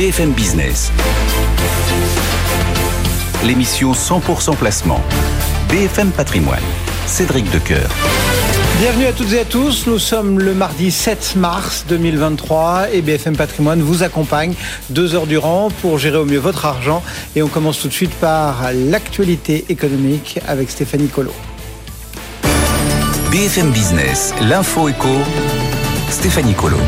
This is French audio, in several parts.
BFM Business. L'émission 100% placement. BFM Patrimoine. Cédric Decoeur. Bienvenue à toutes et à tous. Nous sommes le mardi 7 mars 2023 et BFM Patrimoine vous accompagne deux heures durant pour gérer au mieux votre argent. Et on commence tout de suite par l'actualité économique avec Stéphanie Colo. BFM Business, l'info éco, Stéphanie Colo.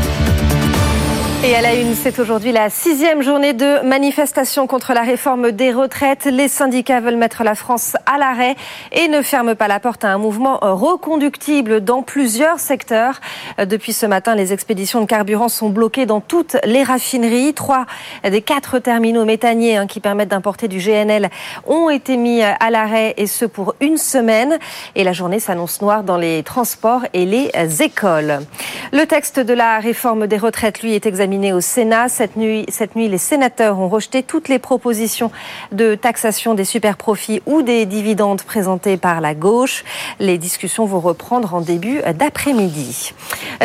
Et à la une, c'est aujourd'hui la sixième journée de manifestation contre la réforme des retraites. Les syndicats veulent mettre la France à l'arrêt et ne ferment pas la porte à un mouvement reconductible dans plusieurs secteurs. Depuis ce matin, les expéditions de carburant sont bloquées dans toutes les raffineries. Trois des quatre terminaux méthaniers hein, qui permettent d'importer du GNL ont été mis à l'arrêt et ce pour une semaine. Et la journée s'annonce noire dans les transports et les écoles. Le texte de la réforme des retraites, lui, est examiné au Sénat. Cette nuit, cette nuit, les sénateurs ont rejeté toutes les propositions de taxation des superprofits ou des dividendes présentées par la gauche. Les discussions vont reprendre en début d'après-midi.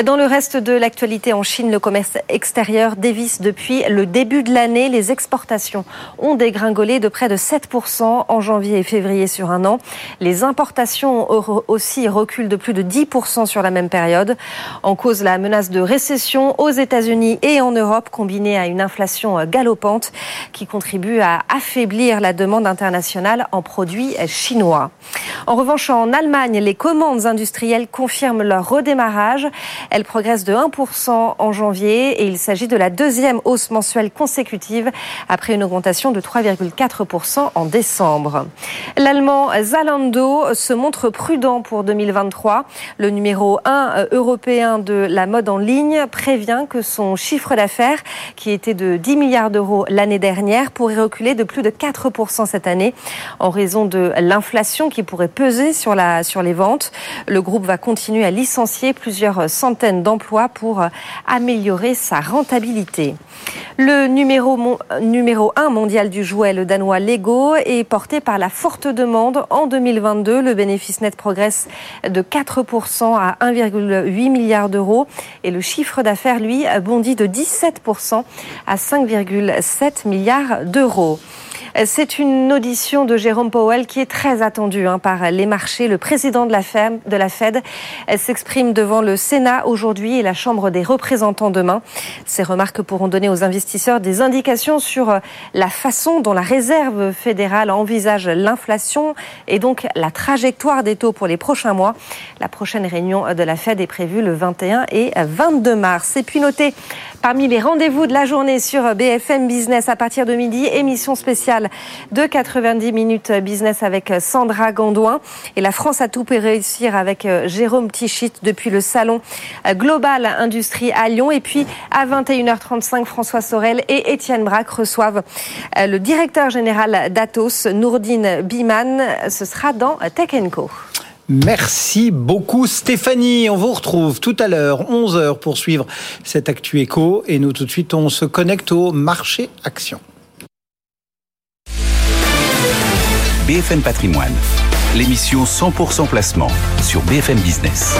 Dans le reste de l'actualité en Chine, le commerce extérieur dévisse depuis le début de l'année. Les exportations ont dégringolé de près de 7% en janvier et février sur un an. Les importations aussi reculent de plus de 10% sur la même période. En cause, la menace de récession aux États-Unis et en Europe, combinée à une inflation galopante qui contribue à affaiblir la demande internationale en produits chinois. En revanche, en Allemagne, les commandes industrielles confirment leur redémarrage. Elles progressent de 1% en janvier et il s'agit de la deuxième hausse mensuelle consécutive après une augmentation de 3,4% en décembre. L'allemand Zalando se montre prudent pour 2023. Le numéro 1 européen de la mode en ligne prévient que son chiffre d'affaires, qui était de 10 milliards d'euros l'année dernière, pourrait reculer de plus de 4% cette année en raison de l'inflation qui pourrait peser sur, la, sur les ventes. Le groupe va continuer à licencier plusieurs centaines d'emplois pour améliorer sa rentabilité. Le numéro, numéro 1 mondial du jouet, le danois Lego, est porté par la forte demande. En 2022, le bénéfice net progresse de 4% à 1,8 milliard d'euros et le chiffre d'affaires, lui, bondit de 17% à 5,7 milliards d'euros. C'est une audition de Jérôme Powell qui est très attendue hein, par les marchés. Le président de la Fed, s'exprime devant le Sénat aujourd'hui et la Chambre des représentants demain. Ces remarques pourront donner aux investisseurs des indications sur la façon dont la Réserve fédérale envisage l'inflation et donc la trajectoire des taux pour les prochains mois. La prochaine réunion de la Fed est prévue le 21 et 22 mars. Et puis notez Parmi les rendez-vous de la journée sur BFM Business à partir de midi, émission spéciale de 90 minutes business avec Sandra Gandouin. Et la France a tout pour réussir avec euh, Jérôme Tichit depuis le salon euh, Global Industrie à Lyon. Et puis à 21h35, François Sorel et Étienne Braque reçoivent euh, le directeur général d'Atos, Nourdine Biman. Ce sera dans Tech Co. Merci beaucoup Stéphanie. On vous retrouve tout à l'heure, 11h, pour suivre cette Actu Éco. Et nous, tout de suite, on se connecte au marché action. BFM Patrimoine, l'émission 100% placement sur BFM Business.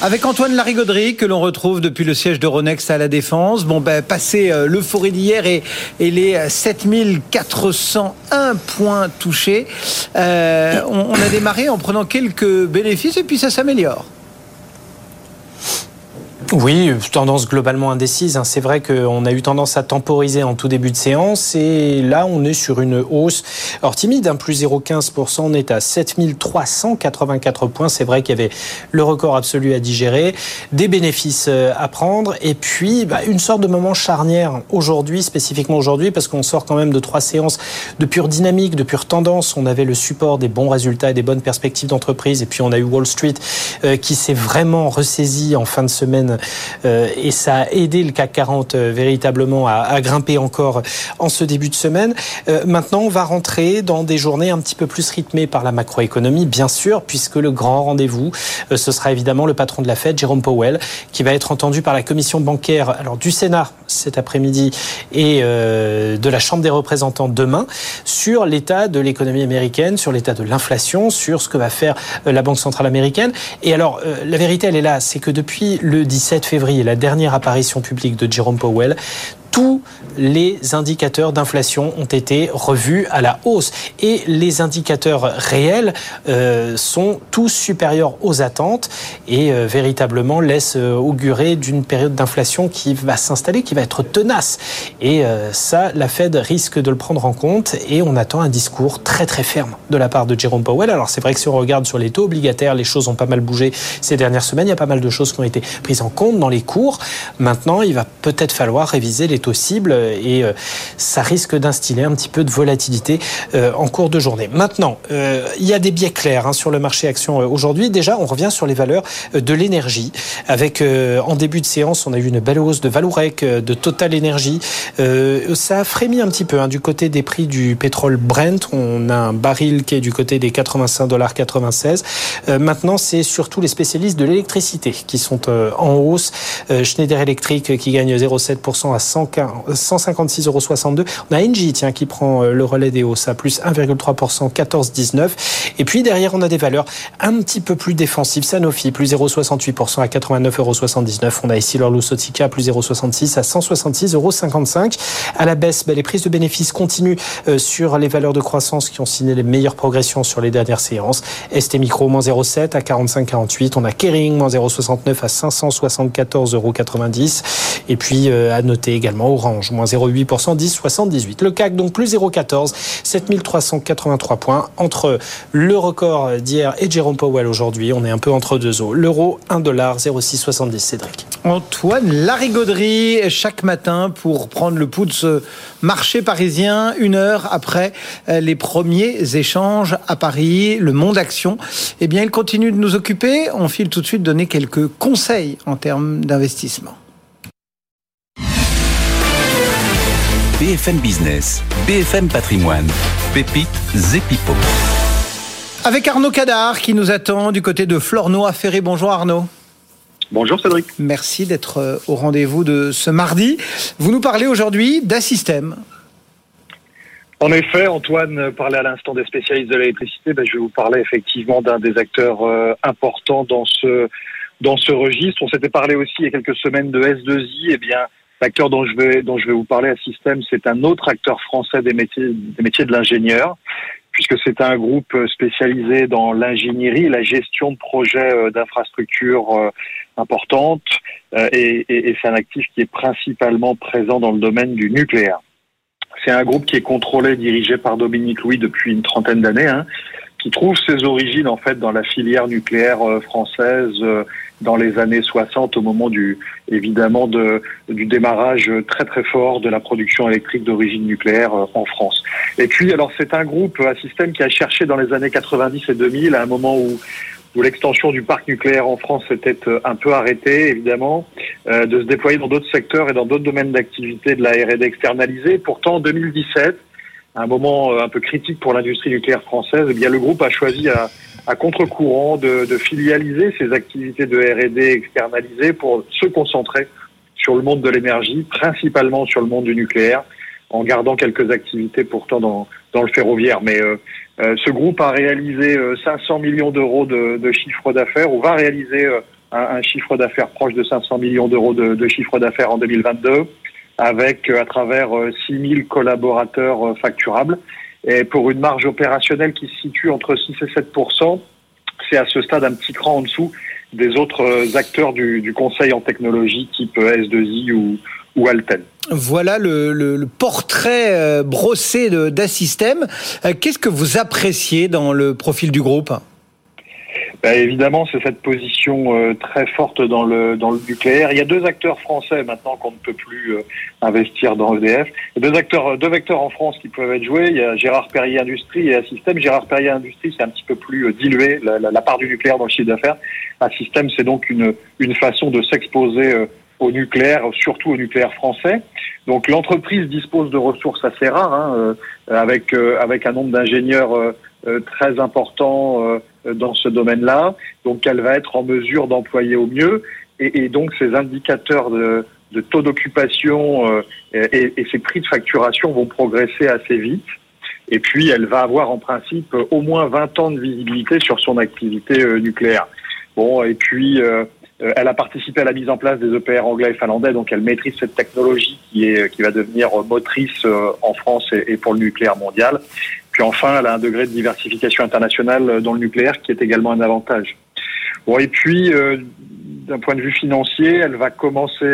Avec Antoine Larigauderie, que l'on retrouve depuis le siège de Ronex à la Défense. Bon, ben, passé euh, l'euphorie d'hier et, et, les 7401 points touchés, euh, on a démarré en prenant quelques bénéfices et puis ça s'améliore. Oui, tendance globalement indécise. Hein. C'est vrai qu'on a eu tendance à temporiser en tout début de séance et là on est sur une hausse. Alors timide, hein, plus 0,15%, on est à 7384 points. C'est vrai qu'il y avait le record absolu à digérer, des bénéfices euh, à prendre et puis bah, une sorte de moment charnière aujourd'hui, spécifiquement aujourd'hui, parce qu'on sort quand même de trois séances de pure dynamique, de pure tendance. On avait le support des bons résultats et des bonnes perspectives d'entreprise et puis on a eu Wall Street euh, qui s'est vraiment ressaisi en fin de semaine et ça a aidé le CAC 40 euh, véritablement à, grimper encore en ce début de semaine. Euh, maintenant, on va rentrer dans des journées un petit peu plus rythmées par la macroéconomie, bien sûr, puisque le grand rendez-vous, ce sera évidemment le patron de la Fed, Jérôme Powell, qui va être entendu par la commission bancaire alors du Sénat cet après-midi et de la Chambre des représentants demain sur l'état de l'économie américaine, sur l'état de l'inflation, sur ce que va faire la Banque centrale américaine. Et alors, la vérité, elle est là, c'est que depuis le 17 7 février, la dernière apparition publique de Jerome Powell, tous les indicateurs d'inflation ont été revus à la hausse et les indicateurs réels euh, sont tous supérieurs aux attentes et euh, véritablement laissent euh, augurer d'une période d'inflation qui va s'installer, qui va être tenace. Et ça, la Fed risque de le prendre en compte et on attend un discours très très ferme de la part de Jerome Powell. Alors c'est vrai que si on regarde sur les taux obligataires, les choses ont pas mal bougé ces dernières semaines. Il y a pas mal de choses qui ont été prises en compte dans les cours. Maintenant, il va peut-être falloir réviser les taux cibles et ça risque d'instiller un petit peu de volatilité en cours de journée. Maintenant, il y a des biais clairs hein, sur le marché action aujourd'hui. Déjà, on revient sur les valeurs de l'énergie. Avec en début de séance, on a eu une belle hausse de Valourec, de Total Energy. ça a frémi un petit peu hein, du côté des prix du pétrole Brent. On a un baril qui est du côté des 85 dollars 96. maintenant, c'est surtout les spécialistes de l'électricité qui sont en hausse. Schneider Electric qui gagne 0,7% à 156,62 euros. On a Engie tiens qui prend le relais des hausses à plus 1,3%, 14,19. Et puis derrière, on a des valeurs un petit peu plus défensives. Sanofi, plus 0,68% à 89,79 On a ici l'Orlusotica, plus 0,66 à 166,55 euros. À la baisse, ben, les prises de bénéfices continuent euh, sur les valeurs de croissance qui ont signé les meilleures progressions sur les dernières séances. ST Micro, moins 0,7 à 45,48. On a Kering, moins 0,69 à 574,90 euros. Et puis, euh, à noter également Orange, moins 0,8%, 10,78. Le CAC, donc plus 0,14, 7383 points entre le record d'hier et Jérôme Powell aujourd'hui. On est un peu entre deux eaux. L'euro, 1 dollar 0,670. Cédric. Antoine Larigauderie, chaque matin pour prendre le pouls de ce marché parisien, une heure après euh, les premiers échanges à Paris, le monde action. Eh bien, il continue de nous occuper. On file tout de suite donner quelques conseils en termes d'investissement. BFM Business, BFM Patrimoine, Pépite Zepipo. Avec Arnaud Cadar qui nous attend du côté de Flornois Ferré. Bonjour Arnaud. Bonjour Cédric. Merci d'être euh, au rendez-vous de ce mardi. Vous nous parlez aujourd'hui d'Assystem. En effet, Antoine parlait à l'instant des spécialistes de l'électricité. Ben, je vais vous parler effectivement d'un des acteurs euh, importants dans ce dans ce registre. On s'était parlé aussi il y a quelques semaines de S2I. Eh bien, l'acteur dont je vais dont je vais vous parler à Système, c'est un autre acteur français des métiers des métiers de l'ingénieur puisque c'est un groupe spécialisé dans l'ingénierie, la gestion de projets euh, d'infrastructures euh, importantes, euh, et, c'est un actif qui est principalement présent dans le domaine du nucléaire. C'est un groupe qui est contrôlé, dirigé par Dominique Louis depuis une trentaine d'années, hein, qui trouve ses origines en fait dans la filière nucléaire française dans les années 60 au moment du évidemment de, du démarrage très très fort de la production électrique d'origine nucléaire euh, en France. Et puis alors c'est un groupe, un système qui a cherché dans les années 90 et 2000 à un moment où où l'extension du parc nucléaire en France s'était euh, un peu arrêtée, évidemment, euh, de se déployer dans d'autres secteurs et dans d'autres domaines d'activité de la R&D externalisée. Pourtant, en 2017, un moment un peu critique pour l'industrie nucléaire française, eh bien le groupe a choisi à, à contre-courant de, de, filialiser ses activités de R&D externalisées pour se concentrer sur le monde de l'énergie, principalement sur le monde du nucléaire, en gardant quelques activités pourtant dans, le ferroviaire. Mais euh, euh ce groupe a réalisé 500 euh, millions d'euros de, chiffre d'affaires, ou va réaliser un, chiffre d'affaires proche de 500 millions d'euros de, de, chiffre d'affaires en 2022, avec à travers 6000 collaborateurs facturables et pour une marge opérationnelle qui se situe entre 6 et 7 c'est à ce stade un petit cran en dessous des autres euh, acteurs du, conseil en technologie type S2I ou, Alten. Voilà le, le, portrait euh, brossé d'Assystem. Euh, qu'est-ce que vous appréciez dans le profil du groupe? Bah, évidemment, c'est cette position euh, très forte dans le dans le nucléaire. Il y a deux acteurs français maintenant qu'on ne peut plus euh, investir dans EDF. Il y a deux acteurs, deux vecteurs en France qui peuvent être joués. Il y a Gérard Perrier Industrie et Assystem. Gérard Perrier Industrie, c'est un petit peu plus euh, dilué la, la, la, part du nucléaire dans le chiffre d'affaires. Assystem, c'est donc une une façon de s'exposer au nucléaire, surtout au nucléaire français. Donc l'entreprise dispose de ressources assez rares, hein, avec avec un nombre d'ingénieurs très important dans ce domaine-là. Donc, elle va être en mesure d'employer au mieux. Et, donc, ces indicateurs de, taux d'occupation euh, et, ces prix de facturation vont progresser assez vite. Et puis, elle va avoir en principe au moins 20 ans de visibilité sur son activité euh, nucléaire. Bon, et puis, euh, elle a participé à la mise en place des EPR anglais et finlandais, donc elle maîtrise cette technologie qui va devenir motrice en France et, pour le nucléaire mondial. Puis enfin, elle a un degré de diversification internationale dans le nucléaire qui est également un avantage. Bon, et puis d'un point de vue financier, elle va commencer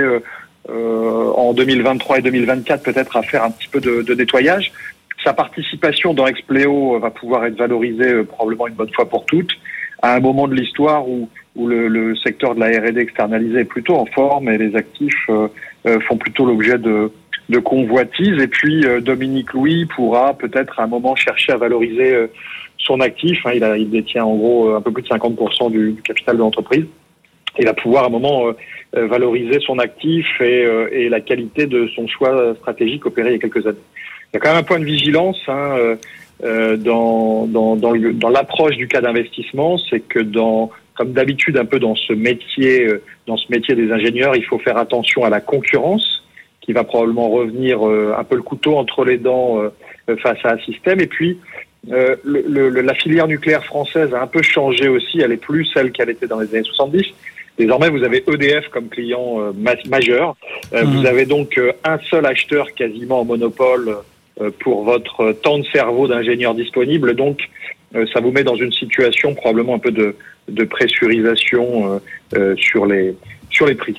euh, en 2023 et 2024 peut-être à faire un petit peu de, nettoyage. Sa participation dans Expleo va pouvoir être valorisée euh, probablement une bonne fois pour toutes à un moment de l'histoire où, où le, le, secteur de la R&D externalisé est plutôt en forme et les actifs euh, font plutôt l'objet de, de convoitises. Et puis Dominique Louis pourra peut-être à un moment chercher à valoriser son actif. Hein, il, a, il détient en gros un peu plus de 50% du, du capital de l'entreprise. Il va pouvoir à un moment euh, valoriser son actif et, euh, et, la qualité de son choix stratégique opéré il y a quelques années. Il y a quand même un point de vigilance hein, euh, dans, dans, dans, dans l'approche du cas d'investissement, c'est que dans comme d'habitude un peu dans ce métier, dans ce métier des ingénieurs, il faut faire attention à la concurrence qui va probablement revenir un peu le couteau entre les dents face à un système. Et puis, le, le, la filière nucléaire française a un peu changé aussi. Elle est plus celle qu'elle était dans les années 70. Désormais, vous avez EDF comme client euh, majeur. Euh, vous avez donc euh, un seul acheteur quasiment en monopole pour votre temps de cerveau d'ingénieur disponible. Donc, ça vous met dans une situation probablement un peu de, de pressurisation sur les sur les prix.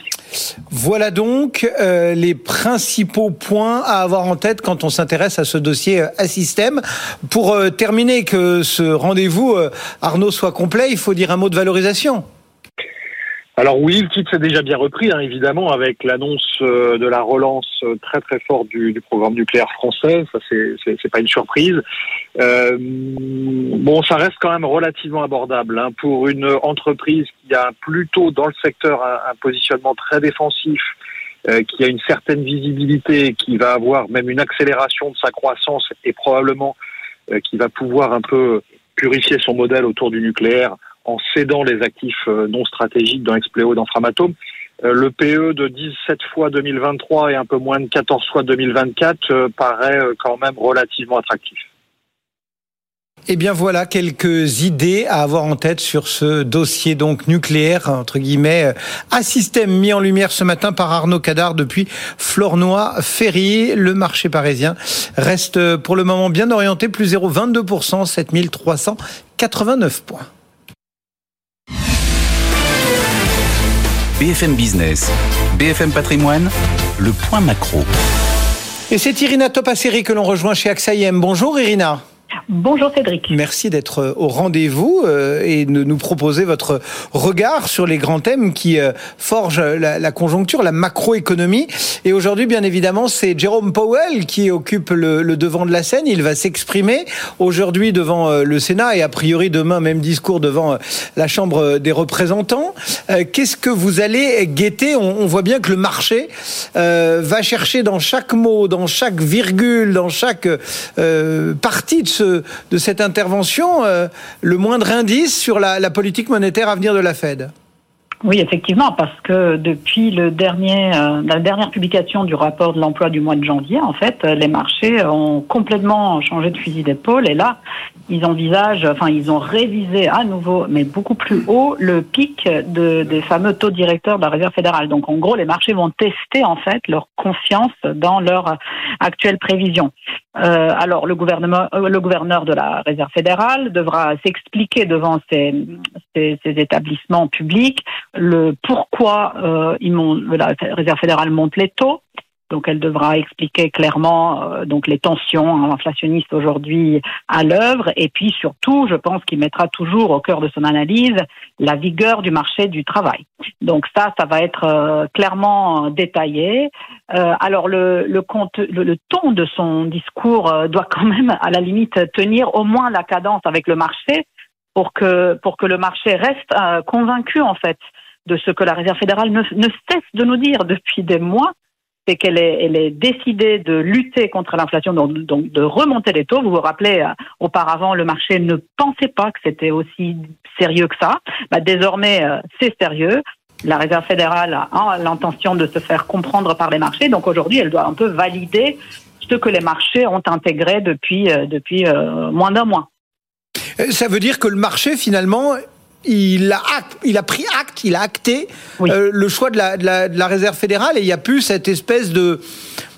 Voilà donc les principaux points à avoir en tête quand on s'intéresse à ce dossier à système. Pour terminer, que ce rendez-vous, Arnaud, soit complet, il faut dire un mot de valorisation. Alors oui, le titre s'est déjà bien repris, hein, évidemment, avec l'annonce euh, de la relance euh, très très forte du, programme nucléaire français. Ça, c'est pas une surprise. Euh, bon, ça reste quand même relativement abordable hein, pour une entreprise qui a plutôt dans le secteur un, un positionnement très défensif, euh, qui a une certaine visibilité, qui va avoir même une accélération de sa croissance et probablement qui va pouvoir un peu purifier son modèle autour du nucléaire en cédant les actifs euh, non stratégiques dans Expleo et dans Framatome. Euh, le PE de 17 fois 2023 et un peu moins de 14 fois 2024 euh, paraît quand même relativement attractif. Eh bien voilà quelques idées à avoir en tête sur ce dossier donc nucléaire entre guillemets à système mis en lumière ce matin par Arnaud Cadard depuis Flornois Ferry. Le marché parisien reste pour le moment bien orienté plus 0,22% 7389 points. BFM Business, BFM Patrimoine, le point macro. Et c'est Irina Topasseri que l'on rejoint chez AXA Bonjour Irina. Bonjour Cédric. Merci d'être euh, au rendez-vous euh, et de nous proposer votre regard sur les grands thèmes qui euh, forgent la, conjoncture, la macroéconomie. Et aujourd'hui, bien évidemment, c'est Jérôme Powell qui occupe le, devant de la scène. Il va s'exprimer aujourd'hui devant le Sénat et a priori demain même discours devant la Chambre des représentants. Qu'est-ce que vous allez guetter? On, voit bien que le marché va chercher dans chaque mot, dans chaque virgule, dans chaque partie de ce de cette intervention euh, le moindre indice sur la, la politique monétaire à venir de la Fed? Oui, effectivement, parce que depuis le dernier, euh, la dernière publication du rapport de l'emploi du mois de janvier, en fait, les marchés ont complètement changé de fusil d'épaule. Et là, ils envisagent, enfin, ils ont révisé à nouveau, mais beaucoup plus haut, le pic de, des fameux taux directeurs de la Réserve fédérale. Donc, en gros, les marchés vont tester en fait leur confiance dans leur actuelle prévision. Euh, alors, le gouvernement, euh, le gouverneur de la Réserve fédérale devra s'expliquer devant ces, ces, établissements publics le pourquoi euh, ils la Réserve fédérale monte les taux. Donc elle devra expliquer clairement euh, donc les tensions inflationnistes aujourd'hui à l'œuvre et puis surtout, je pense qu'il mettra toujours au cœur de son analyse la vigueur du marché du travail. Donc ça, ça va être euh, clairement détaillé. Euh, alors le le, compte, le, ton de son discours doit quand même à la limite tenir au moins la cadence avec le marché pour que pour que le marché reste convaincu en fait de ce que la Réserve fédérale ne, cesse de nous dire depuis des mois, c'est qu'elle est, décidée de lutter contre l'inflation, donc, de remonter les taux. Vous vous rappelez, euh, auparavant, le marché ne pensait pas que c'était aussi sérieux que ça. Bah, désormais, euh, c'est sérieux. La Réserve fédérale a l'intention de se faire comprendre par les marchés. Donc aujourd'hui, elle doit un peu valider ce que les marchés ont intégré depuis, euh, depuis moins d'un mois. Ça veut dire que le marché, finalement, il a, il a pris acte, il a acté euh, le choix de la, de, la, de la, réserve fédérale et il n'y a plus cette espèce de,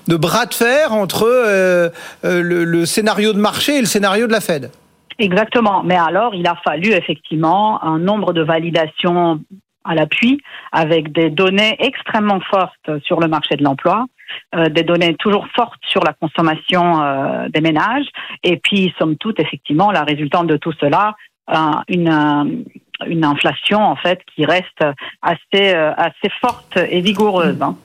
de bras de fer entre euh, euh, le, le, scénario de marché et le scénario de la Fed. Exactement. Mais alors, il a fallu effectivement un nombre de validations à l'appui, avec des données extrêmement fortes sur le marché de l'emploi, euh, des données toujours fortes sur la consommation euh, des ménages, et puis, somme toute, effectivement, la résultante de tout cela, euh, une, une inflation en fait qui reste assez euh, assez forte et vigoureuse. Hein.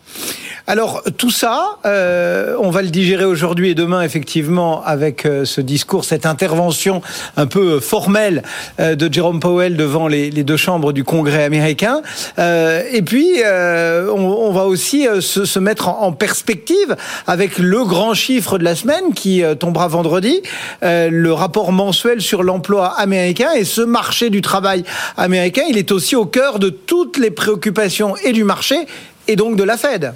Alors tout ça, euh, on va le digérer aujourd'hui et demain effectivement avec euh, ce discours, cette intervention un peu formelle euh, de Jerome Powell devant les, deux chambres du Congrès américain. Euh, et puis on, on, va aussi se, se, mettre en, en, perspective avec le grand chiffre de la semaine qui tombera vendredi, le rapport mensuel sur l'emploi américain et ce marché du travail américain, il est aussi au cœur de toutes les préoccupations et du marché et donc de la Fed.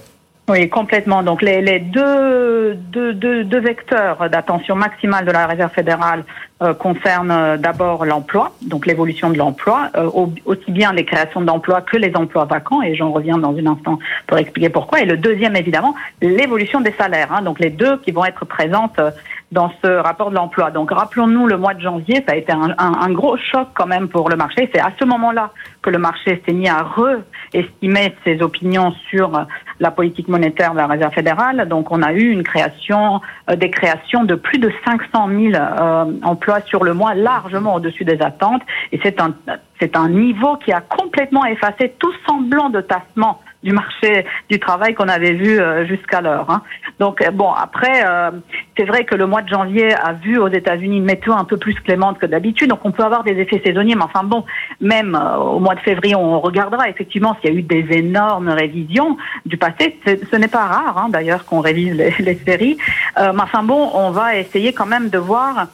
Oui, complètement. Donc les, deux, deux, deux, vecteurs d'attention maximale de la Réserve fédérale euh, concernent euh, d'abord l'emploi, donc l'évolution de l'emploi, euh, aussi bien les créations d'emplois que les emplois vacants, et j'en reviens dans un instant pour expliquer pourquoi. Et le deuxième, évidemment, l'évolution des salaires. Hein, donc les deux qui vont être présentes dans ce rapport de l'emploi. Donc rappelons-nous, le mois de janvier, ça a été un, un, un gros choc quand même pour le marché. C'est à ce moment-là que le marché s'est mis à re-estimer ses opinions sur la politique monétaire de la Réserve fédérale. Donc on a eu une création, euh, des créations de plus de 500 000 euh, emplois sur le mois, largement au-dessus des attentes. Et c'est un, c'est un niveau qui a complètement effacé tout semblant de tassement du marché du travail qu'on avait vu euh, jusqu'alors. Hein. Donc euh, bon, après, euh, c'est vrai que le mois de janvier a vu aux États-Unis une météo un peu plus clémente que d'habitude, donc on peut avoir des effets saisonniers. Mais enfin bon, même au mois de février, on regardera effectivement s'il y a eu des énormes révisions du passé. Ce n'est pas rare hein, d'ailleurs qu'on révise les, séries. mais enfin bon, on va essayer quand même de voir.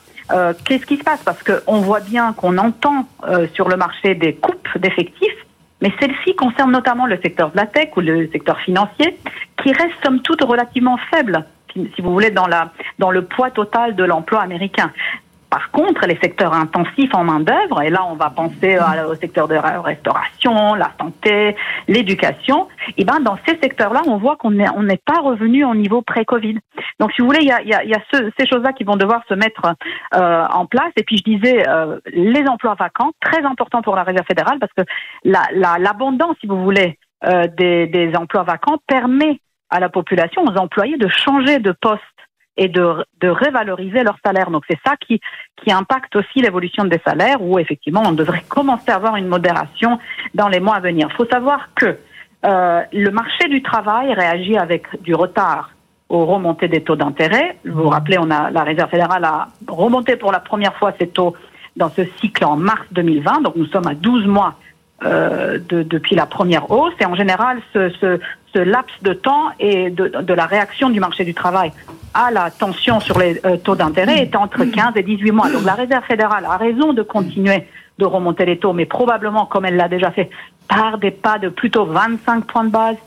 Qu'est-ce qui se passe Parce qu'on voit bien qu'on entend sur le marché des coupes d'effectifs, mais celle-ci concerne notamment le secteur de la tech ou le secteur financier, qui reste somme toute relativement faible, si vous voulez, dans, dans le poids total de l'emploi américain. Par contre, les secteurs intensifs en main-d'œuvre, et là on va penser au secteur de restauration, la santé, l'éducation, et ben dans ces secteurs-là, on voit qu'on n'est pas revenu au niveau pré-Covid. Donc si vous voulez, il y a, y ces choses-là qui vont devoir se mettre euh, en place. Et puis je disais, euh, les emplois vacants, très important pour la Réserve fédérale, parce que l'abondance, la, si vous voulez, euh, des emplois vacants permet à la population, aux employés, de changer de poste et de, de révaloriser leur salaire. Donc c'est ça qui, qui impacte aussi l'évolution des salaires, où effectivement on devrait commencer à avoir une modération dans les mois à venir. Il faut savoir que euh, le marché du travail réagit avec du retard aux remontées des taux d'intérêt. Vous vous rappelez, on a la Réserve fédérale a remonté pour la première fois ses taux dans ce cycle en mars 2020. Donc nous sommes à 12 mois euh, de, depuis la première hausse. Et en général, ce, ce, ce laps de temps et de, de, la réaction du marché du travail à la tension sur les euh, taux d'intérêt est entre 15 et 18 mois. Donc la Réserve fédérale a raison de continuer de remonter les taux, mais probablement, comme elle l'a déjà fait, par des pas de plutôt 25 points de base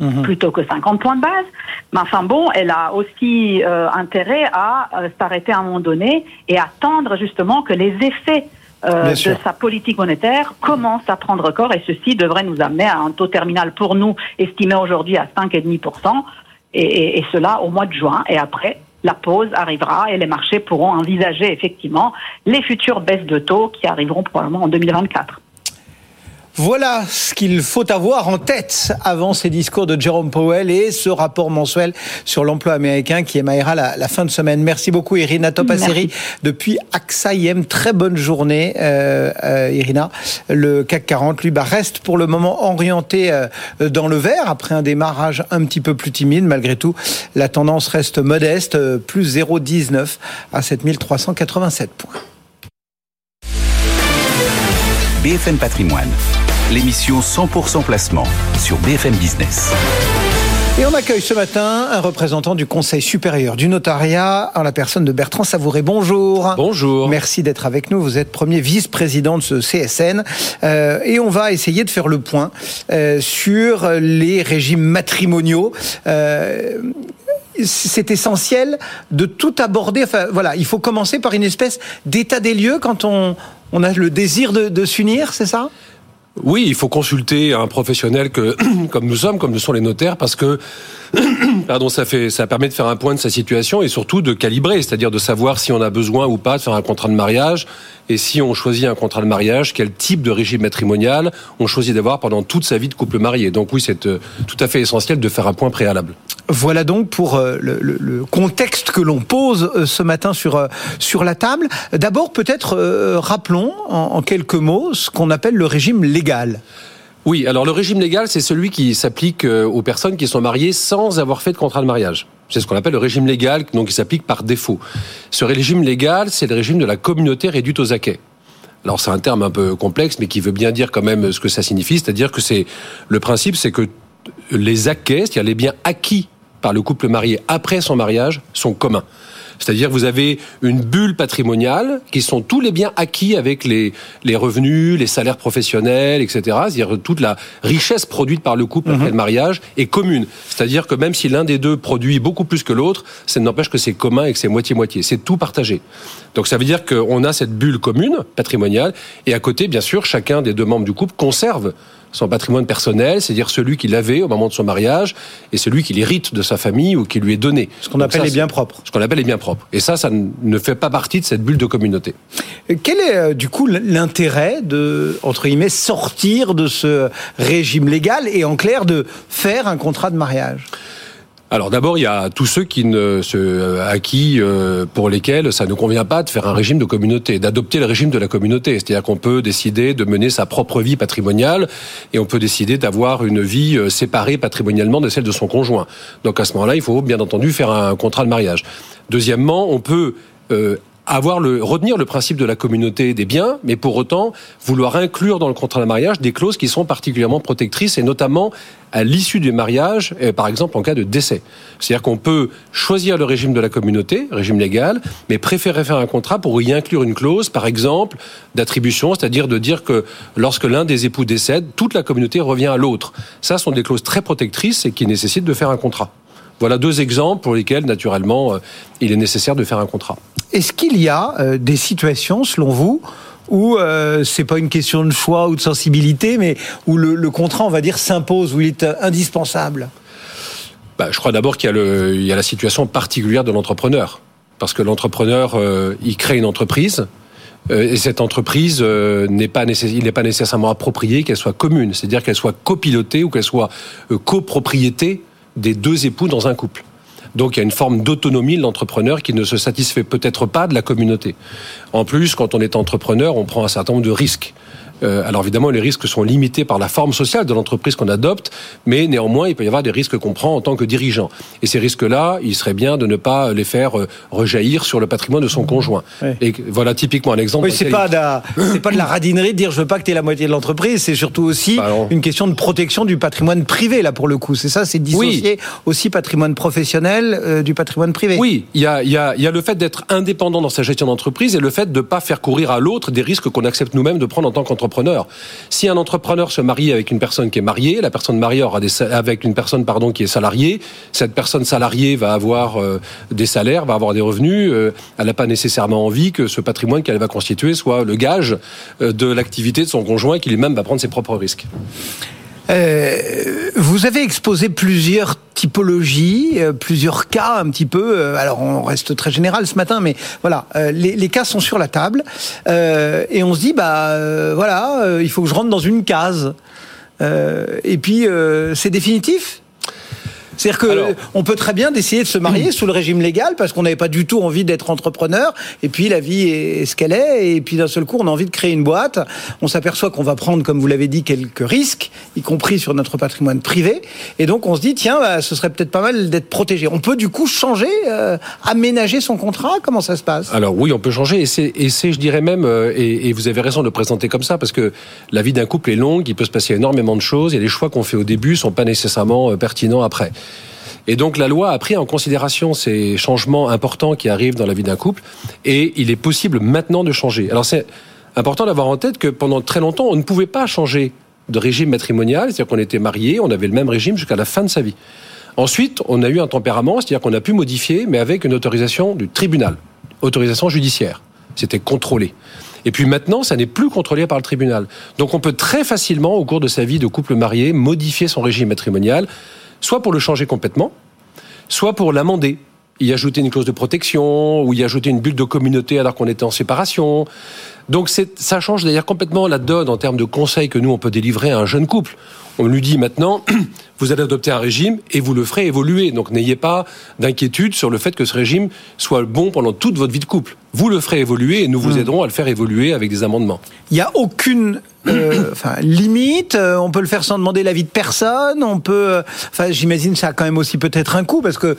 mmh. plutôt que 50 points de base. Mais enfin bon, elle a aussi euh, intérêt à euh, s'arrêter à un moment donné et attendre justement que les effets euh, de sa politique monétaire commence à prendre corps et ceci devrait nous amener à un taux terminal pour nous estimé aujourd'hui à 5,5% et, et, et cela au mois de juin et après la pause arrivera et les marchés pourront envisager effectivement les futures baisses de taux qui arriveront probablement en 2024. Voilà ce qu'il faut avoir en tête avant ces discours de Jerome Powell et ce rapport mensuel sur l'emploi américain qui émaillera la, la, fin de semaine. Merci beaucoup Irina Topasseri depuis AXA IM. Très bonne journée euh, euh, Irina. Le CAC 40 lui bah, reste pour le moment orienté euh, dans le vert après un démarrage un petit peu plus timide. Malgré tout, la tendance reste modeste, euh, plus 0,19 à 7387 points. BFM Patrimoine l'émission 100% placement sur BFM Business. Et on accueille ce matin un représentant du Conseil supérieur du notariat en la personne de Bertrand Savouré. Bonjour. Bonjour. Merci d'être avec nous. Vous êtes premier vice-président de ce CSN euh, et on va essayer de faire le point euh, sur les régimes matrimoniaux. Euh, c'est essentiel de tout aborder. Enfin, voilà, il faut commencer par une espèce d'état des lieux quand on, on a le désir de, de s'unir, c'est ça? Oui, il faut consulter un professionnel que, comme nous sommes, comme nous sont les notaires, parce que, pardon, ça fait, ça permet de faire un point de sa situation et surtout de calibrer, c'est-à-dire de savoir si on a besoin ou pas de faire un contrat de mariage et si on choisit un contrat de mariage, quel type de régime matrimonial on choisit d'avoir pendant toute sa vie de couple marié. Donc oui, c'est euh, tout à fait essentiel de faire un point préalable. Voilà donc pour euh, le, contexte que l'on pose euh, ce matin sur, sur la table. D'abord, peut-être rappelons en, quelques mots ce qu'on appelle le régime légal. Oui, alors le régime légal, c'est celui qui s'applique aux personnes qui sont mariées sans avoir fait de contrat de mariage. C'est ce qu'on appelle le régime légal, donc qui s'applique par défaut. Ce régime légal, c'est le régime de la communauté réduite aux acquets. Alors c'est un terme un peu complexe, mais qui veut bien dire quand même ce que ça signifie, c'est-à-dire que c'est le principe, c'est que les acquets, c'est-à-dire les biens acquis par le couple marié après son mariage, sont communs. C'est-à-dire vous avez une bulle patrimoniale qui sont tous les biens acquis avec les, les revenus, les salaires professionnels, etc. C'est-à-dire toute la richesse produite par le couple après mhm. le mariage est commune. C'est-à-dire que même si l'un des deux produit beaucoup plus que l'autre, ça n'empêche que c'est commun et que c'est moitié-moitié. C'est tout partagé. Donc ça veut dire qu'on a cette bulle commune patrimoniale et à côté, bien sûr, chacun des deux membres du couple conserve son patrimoine personnel, c'est-à-dire celui qu'il avait au moment de son mariage et celui qu'il hérite de sa famille ou qui lui est donné. Ce qu'on appelle les biens propres. Ce qu'on appelle les biens propres. Et ça, ça ne fait pas partie de cette bulle de communauté. Quel est euh, du coup l'intérêt de, entre guillemets, sortir de ce régime légal et en clair de faire un contrat de mariage? Alors d'abord, il y a tous ceux qui ne, se, à qui, euh, pour lesquels ça ne convient pas de faire un régime de communauté, d'adopter le régime de la communauté. C'est-à-dire qu'on peut décider de mener sa propre vie patrimoniale et on peut décider d'avoir une vie euh, séparée patrimonialement de celle de son conjoint. Donc à ce moment-là, il faut bien entendu faire un contrat de mariage. Deuxièmement, on peut euh, avoir le, retenir le principe de la communauté des biens, mais pour autant vouloir inclure dans le contrat de mariage des clauses qui sont particulièrement protectrices et notamment à l'issue du mariage, par exemple en cas de décès. C'est-à-dire qu'on peut choisir le régime de la communauté, régime légal, mais préférer faire un contrat pour y inclure une clause, par exemple, d'attribution, c'est-à-dire de dire que lorsque l'un des époux décède, toute la communauté revient à l'autre. Ça sont des clauses très protectrices et qui nécessitent de faire un contrat. Voilà deux exemples pour lesquels, naturellement, euh, il est nécessaire de faire un contrat. Est-ce qu'il y a euh, des situations, selon vous, où euh, c'est pas une question de choix ou de sensibilité, mais où le, contrat, on va dire, s'impose, où il est indispensable? Bah, Je crois d'abord qu'il y, a la situation particulière de l'entrepreneur. Parce que l'entrepreneur, il crée une entreprise, et cette entreprise n'est pas il n'est pas nécessairement approprié qu'elle soit commune, c'est-à-dire qu'elle soit copilotée ou qu'elle soit copropriété des deux époux dans un couple. Donc il y a une forme d'autonomie de l'entrepreneur qui ne se satisfait peut-être pas de la communauté. En plus, quand on est entrepreneur, on prend un certain nombre de risques. Euh, alors évidemment, les risques sont limités par la forme sociale de l'entreprise qu'on adopte, mais néanmoins, il peut y avoir des risques qu'on prend en tant que dirigeant. Et ces risques-là, il serait bien de ne pas les faire euh, rejaillir sur le patrimoine de son conjoint. Et voilà typiquement un exemple. Oui, c'est pas, de, pas de la radinerie de dire je veux pas que tu aies la moitié de l'entreprise, c'est surtout aussi bah une question de protection du patrimoine privé, là, pour le coup. C'est ça, c'est dissocier aussi patrimoine professionnel euh, du patrimoine privé. Oui, il y a, y, a, y a le fait d'être indépendant dans sa gestion d'entreprise et le fait de ne pas faire courir à l'autre des risques qu'on accepte nous-mêmes de prendre en tant Si un entrepreneur se marie avec une personne qui est mariée, la personne mariée aura des avec une personne qui est salariée, cette personne salariée va avoir euh, des salaires, va avoir des revenus. Euh, elle n'a pas nécessairement envie que ce patrimoine qu'elle va constituer soit le gage euh, de l'activité de son conjoint, qui lui-même va prendre ses propres risques. Euh, vous avez exposé plusieurs typologies, euh, plusieurs cas un petit peu. Euh, alors on reste très général ce matin, mais voilà, les, les, cas sont sur la table et on se dit bah voilà, il faut que je rentre dans une case. et puis c'est définitif? C'est-à-dire qu'on peut très bien décider de se marier sous le régime légal parce qu'on n'avait pas du tout envie d'être entrepreneur. Et puis la vie est ce qu'elle est. Et puis d'un seul coup, on a envie de créer une boîte. On s'aperçoit qu'on va prendre, comme vous l'avez dit, quelques risques, y compris sur notre patrimoine privé. Et donc on se dit, tiens, bah, ce serait peut-être pas mal d'être protégé. On peut du coup changer, euh, aménager son contrat? Comment ça se passe? Alors oui, on peut changer. Et c'est, je dirais même, euh, et, et, vous avez raison de le présenter comme ça, parce que la vie d'un couple est longue. Il peut se passer énormément de choses. Et les choix qu'on fait au début sont pas nécessairement euh, pertinents après. Et donc la loi a pris en considération ces changements importants qui arrivent dans la vie d'un couple, et il est possible maintenant de changer. Alors c'est important d'avoir en tête que pendant très longtemps, on ne pouvait pas changer de régime matrimonial, c'est-à-dire qu'on était marié, on avait le même régime jusqu'à la fin de sa vie. Ensuite, on a eu un tempérament, c'est-à-dire qu'on a pu modifier, mais avec une autorisation du tribunal, autorisation judiciaire. C'était contrôlé. Et puis maintenant, ça n'est plus contrôlé par le tribunal. Donc on peut très facilement, au cours de sa vie de couple marié, modifier son régime matrimonial, soit pour le changer complètement, soit pour l'amender y ajouter une clause de protection ou y ajouter une bulle de communauté alors qu'on était en séparation. Donc ça change d'ailleurs complètement la donne en termes de conseils que nous on peut délivrer à un jeune couple. On lui dit maintenant, vous allez adopter un régime et vous le ferez évoluer. Donc n'ayez pas d'inquiétude sur le fait que ce régime soit bon pendant toute votre vie de couple. Vous le ferez évoluer et nous vous hmm. aiderons à le faire évoluer avec des amendements. Il n'y a aucune euh, limite. Euh, on peut le faire sans demander l'avis de personne. On peut. Euh, enfin, j'imagine ça a quand même aussi peut-être un coût parce que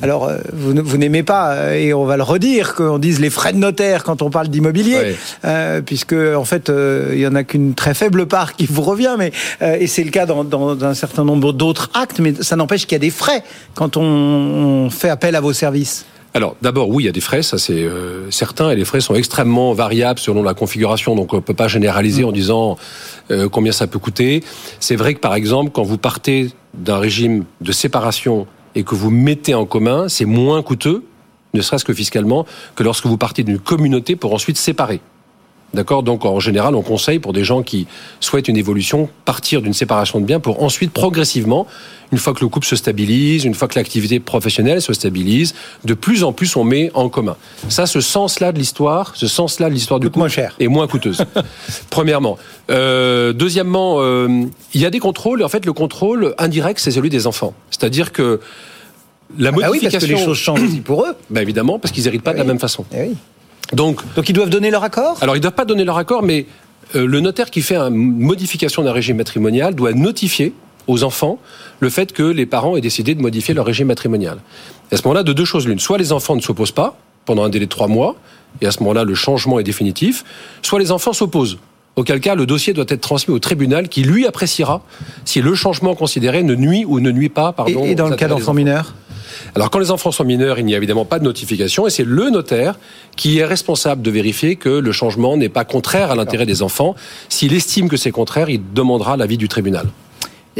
alors, euh, vous, vous n'aimez pas, euh, et on va le redire, qu'on dise les frais de notaire quand on parle d'immobilier, euh, puisque en fait, il y en a qu'une très faible part qui vous revient, mais et c'est le cas dans, dans, un certain nombre d'autres actes, mais ça n'empêche qu'il y a des frais quand on, fait appel à vos services. Alors d'abord oui, il y a des frais, ça c'est certain, et les frais sont extrêmement variables selon la configuration, donc on peut pas généraliser en disant combien ça peut coûter. C'est vrai que par exemple, quand vous partez d'un régime de séparation et que vous mettez en commun, c'est moins coûteux, ne serait-ce que fiscalement, que lorsque vous partez d'une communauté pour ensuite séparer. D'accord Donc en général, on conseille pour des gens qui souhaitent une évolution, partir d'une séparation de biens pour ensuite progressivement, une fois que le couple se stabilise, une fois que l'activité professionnelle se stabilise, de plus en plus on met en commun. Ça, ce sens-là de l'histoire, ce sens-là de l'histoire du couple moins cher. est moins coûteuse. Premièrement. Euh, deuxièmement, euh, il y a des contrôles. En fait, le contrôle indirect, c'est celui des enfants. C'est-à-dire que la modification... Ah oui, parce que les choses changent aussi pour eux. Ben évidemment, parce qu'ils n'héritent pas de la même façon. Eh oui. Donc, Donc ils doivent donner leur accord? Alors ils ne doivent pas donner leur accord, mais euh, le notaire qui fait une modification d'un régime matrimonial doit notifier aux enfants le fait que les parents aient décidé de modifier leur régime matrimonial. à ce moment-là, de deux choses l'une. Soit les enfants ne s'opposent pas pendant un délai de trois mois, et à ce moment-là, le changement est définitif, soit les enfants s'opposent. Auquel cas, le dossier doit être transmis au tribunal qui, lui, appréciera si le changement considéré ne nuit ou ne nuit pas. Pardon, et, et dans le cas d'enfants mineurs? Alors quand les enfants sont mineurs, il n'y a évidemment pas de notification et c'est le notaire qui est responsable de vérifier que le changement n'est pas contraire à l'intérêt des enfants. S'il estime que c'est contraire, il demandera l'avis du tribunal.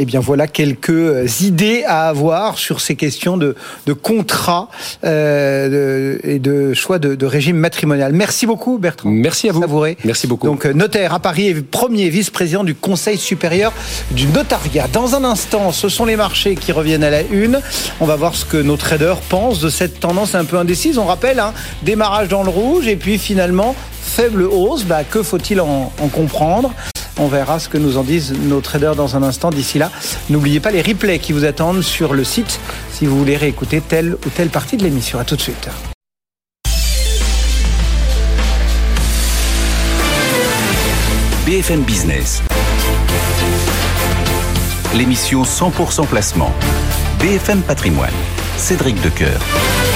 Eh bien voilà quelques euh, idées à avoir sur ces questions de, de contrat euh, et de choix de, régime matrimonial. Merci beaucoup Bertrand. Merci à vous. Merci beaucoup. Donc euh, notaire à Paris et premier vice-président du Conseil supérieur du notariat. Dans un instant, ce sont les marchés qui reviennent à la une. On va voir ce que nos traders pensent de cette tendance un peu indécise. On rappelle, hein, démarrage dans le rouge et puis finalement faible hausse. Bah, que faut-il en, en comprendre? On verra ce que nous en disent nos traders dans un instant. D'ici là, n'oubliez pas les replays qui vous attendent sur le site si vous voulez réécouter telle ou telle partie de l'émission. À tout de suite. BFM Business. L'émission 100% placement. BFM Patrimoine. Cédric Decoeur.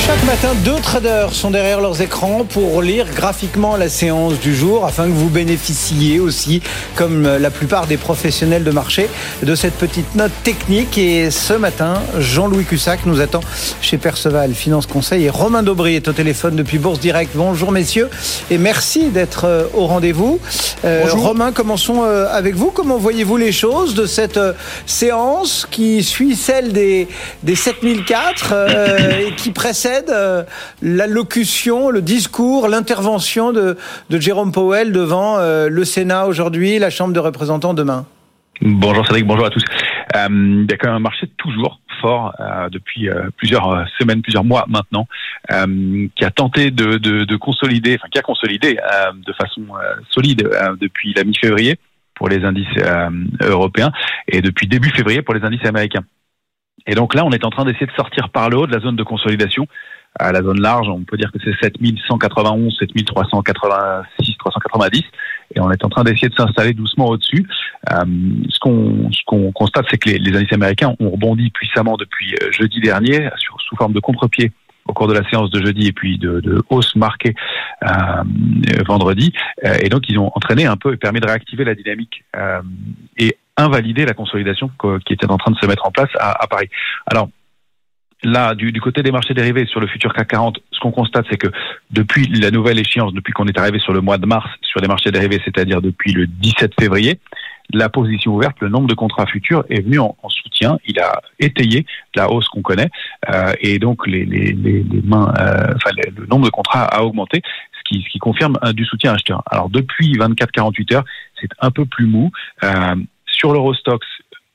Chaque matin, deux traders sont derrière leurs écrans pour lire graphiquement la séance du jour afin que vous bénéficiez aussi, comme la plupart des professionnels de marché, de cette petite note technique. Et ce matin, Jean-Louis Cussac nous attend chez Perceval Finance Conseil et Romain Daubry est au téléphone depuis Bourse Direct. Bonjour messieurs et merci d'être euh, au rendez-vous. Euh, Romain, commençons euh, avec vous. Comment voyez-vous les choses de cette séance qui suit celle des, des 7004 et qui précède euh, l'allocution, le discours, l'intervention de, Jérôme Powell devant euh, le Sénat aujourd'hui, la Chambre de représentants demain Bonjour Cédric, bonjour à tous. Euh, il y a quand même un marché toujours fort depuis plusieurs semaines, plusieurs mois maintenant, qui a tenté de, consolider, enfin qui a consolidé de façon solide depuis la mi-février pour les indices européens et depuis début février pour les indices américains. Et donc là, on est en train d'essayer de sortir par le haut de la zone de consolidation. À la zone large, on peut dire que c'est 7191, 7386, 390, et on est en train d'essayer de s'installer doucement au-dessus. Euh, ce qu'on ce qu'on constate, c'est que les, les, indices américains ont rebondi puissamment depuis euh, jeudi dernier sous forme de contre-pied au cours de la séance de jeudi et puis de, de hausse marquée euh, vendredi. Et donc, ils ont entraîné un peu et permis de réactiver la dynamique et invalider la consolidation qui était en train de se mettre en place à, à Paris. Alors, là, du, du, côté des marchés dérivés sur le futur CAC 40, ce qu'on constate, c'est que depuis la nouvelle échéance, depuis qu'on est arrivé sur le mois de mars sur les marchés dérivés, c'est-à-dire depuis le 17 février, la position ouverte, le nombre de contrats futurs est venu en, soutien. Il a étayé la hausse qu'on connaît euh, et donc les, les, les, mains, euh, enfin, le nombre de contrats a augmenté, ce qui, qui confirme du soutien acheteur. Alors depuis 24-48 heures, c'est un peu plus mou. Sur l'Eurostox,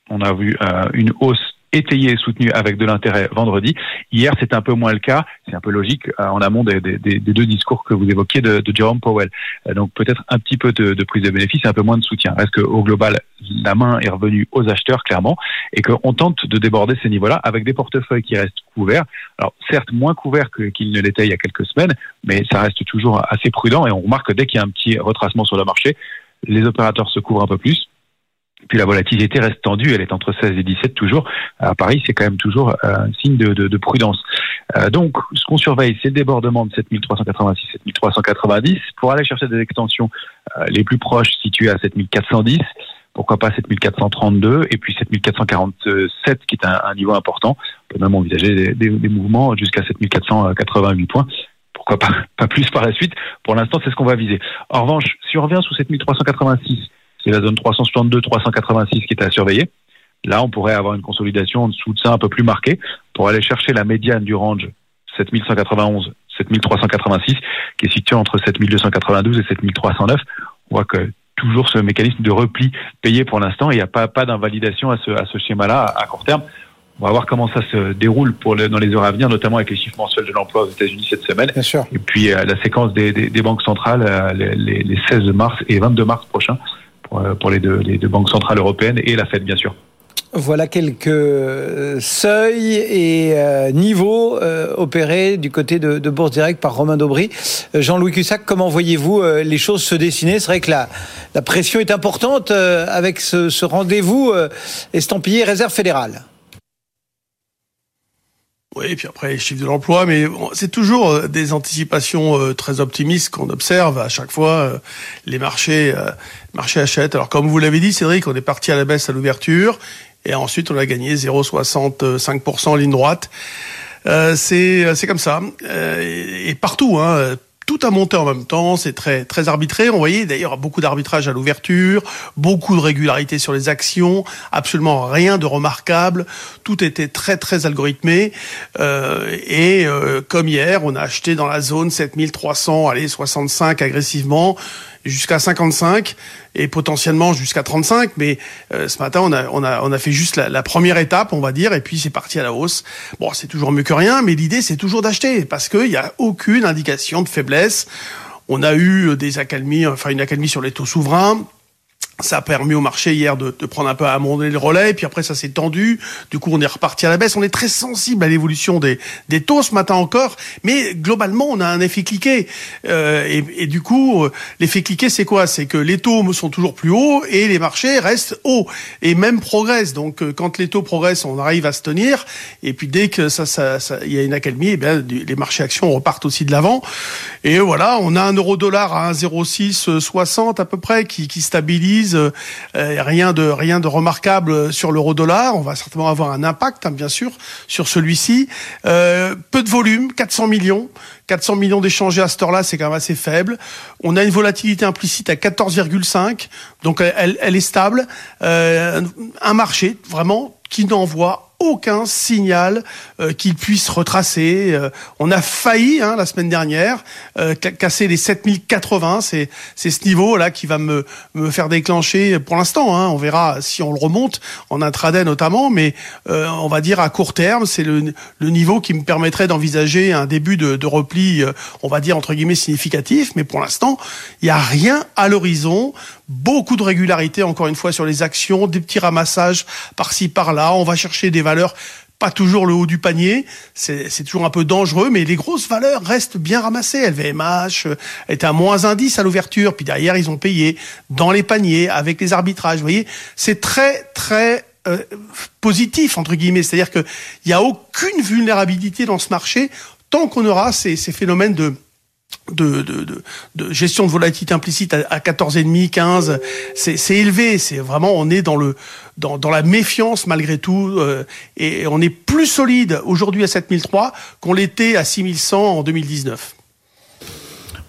on a vu une hausse étayé et soutenu avec de l'intérêt vendredi. Hier, c'était un peu moins le cas. C'est un peu logique euh, en amont des, deux discours que vous évoquiez de, Jerome Powell. Euh, donc peut-être un petit peu de, prise de bénéfice et un peu moins de soutien. Reste qu'au global, la main est revenue aux acheteurs clairement et qu'on tente de déborder ces niveaux-là avec des portefeuilles qui restent couverts. Alors certes moins couverts qu'ils ne l'étaient il y a quelques semaines, mais ça reste toujours assez prudent et on remarque que dès qu'il y a un petit retracement sur le marché, les opérateurs se couvrent un peu plus puis la volatilité reste tendue, elle est entre 16 et 17 toujours. À Paris, c'est quand même toujours euh, un signe de, de, de prudence. Euh, donc, ce qu'on surveille, c'est le débordement de 7386, 7390 pour aller chercher des extensions euh, les plus proches situées à 7410 pourquoi pas 7432 et puis 7447 qui est un, un niveau important. On peut même envisager des, des, des mouvements jusqu'à 7488 points. Pourquoi pas, pas plus par la suite. Pour l'instant, c'est ce qu'on va viser. En revanche, si on revient sous 7386, c'est la zone 362-386 qui est à surveiller. Là, on pourrait avoir une consolidation en dessous de ça un peu plus marquée pour aller chercher la médiane du range 7191, 7386, qui est située entre 7292 et 7309. On voit que toujours ce mécanisme de repli payé pour l'instant, il n'y a pas, pas d'invalidation à ce, à ce schéma-là à, court terme. On va voir comment ça se déroule pour dans les heures à venir, notamment avec les chiffres mensuels de l'emploi aux États-Unis cette semaine. Bien sûr. Et puis euh, la séquence des, des, des banques centrales euh, les 16 mars et 22 mars prochains euh, pour, les, deux, les deux banques centrales européennes et la Fed, bien sûr. Voilà quelques euh, seuils et euh, niveaux opérés du côté de, de, Bourse Direct par Romain Daubry. Jean-Louis Cussac, comment voyez-vous les choses se dessiner? C'est vrai que la, la, pression est importante avec ce, ce rendez-vous estampillé réserve fédérale. Oui, et puis après les chiffres de l'emploi, mais c'est toujours euh, des anticipations euh, très optimistes qu'on observe à chaque fois. Euh, les marchés, marchés achètent. Alors comme vous l'avez dit, Cédric, on est parti à la baisse à l'ouverture et ensuite on a gagné 0,65% en ligne droite. c'est c'est comme ça et, partout. Hein, tout a monté en même temps, c'est très très arbitré. On voyait d'ailleurs beaucoup d'arbitrage à l'ouverture, beaucoup de régularité sur les actions, absolument rien de remarquable. Tout était très très algorithmé. Euh, et euh, comme hier, on a acheté dans la zone 7300, allez 65 agressivement jusqu'à 55 et potentiellement jusqu'à 35. Mais euh, ce matin, on a, on, a, on a fait juste la, la, première étape, on va dire, et puis c'est parti à la hausse. Bon, c'est toujours mieux que rien, mais l'idée, c'est toujours d'acheter parce qu'il n'y a aucune indication de faiblesse. On a eu des accalmies, enfin une accalmie sur les taux souverains. Ça a permis au marché hier de, de prendre un peu à amender le relais, puis après ça s'est tendu. Du coup, on est reparti à la baisse. On est très sensible à l'évolution des, des taux ce matin encore, mais globalement, on a un effet cliqué. Euh, et, et, du coup, euh, l'effet cliqué, c'est quoi? C'est que les taux sont toujours plus hauts et les marchés restent hauts et même progressent. Donc, euh, quand les taux progressent, on arrive à se tenir. Et puis, dès que ça, ça, ça y a une accalmie, eh bien, les marchés actions repartent aussi de l'avant. Et voilà, on a un euro-dollar à 1,0660 à peu près qui, qui stabilise euh, rien de rien de remarquable sur l'euro-dollar. On va certainement avoir un impact, hein, bien sûr, sur celui-ci. Euh, peu de volume, 400 millions. 400 millions d'échangés à ce heure-là, c'est quand même assez faible. On a une volatilité implicite à 14,5, donc elle, est stable. Euh, un marché vraiment qui n'envoie aucun signal euh, qu'il puisse retracer. Euh, on a failli hein, la semaine dernière euh, casser les 7080. C'est c'est ce niveau là qui va me faire déclencher pour l'instant. Hein, on verra si on le remonte en intraday notamment, mais on va dire à court terme, c'est le, niveau qui me permettrait d'envisager un début de, de repli, on va dire entre guillemets significatif. Mais pour l'instant, il y a rien à l'horizon. Beaucoup de régularité encore une fois sur les actions, des petits ramassages par-ci par-là. On va chercher des valeurs pas toujours le haut du panier, c'est toujours un peu dangereux, mais les grosses valeurs restent bien ramassées. LVMH euh, était à moins indice à l'ouverture, puis derrière ils ont payé dans les paniers avec les arbitrages. Vous voyez, c'est très très euh, positif entre guillemets, c'est-à-dire qu'il n'y a aucune vulnérabilité dans ce marché tant qu'on aura ces, ces phénomènes de de, de, de, gestion de volatilité implicite à, à 14,5, 15, c'est élevé. C'est vraiment, on est dans le dans, dans la méfiance malgré tout, euh, et on est plus solide aujourd'hui à 7003 qu'on l'était à 6100 en 2019.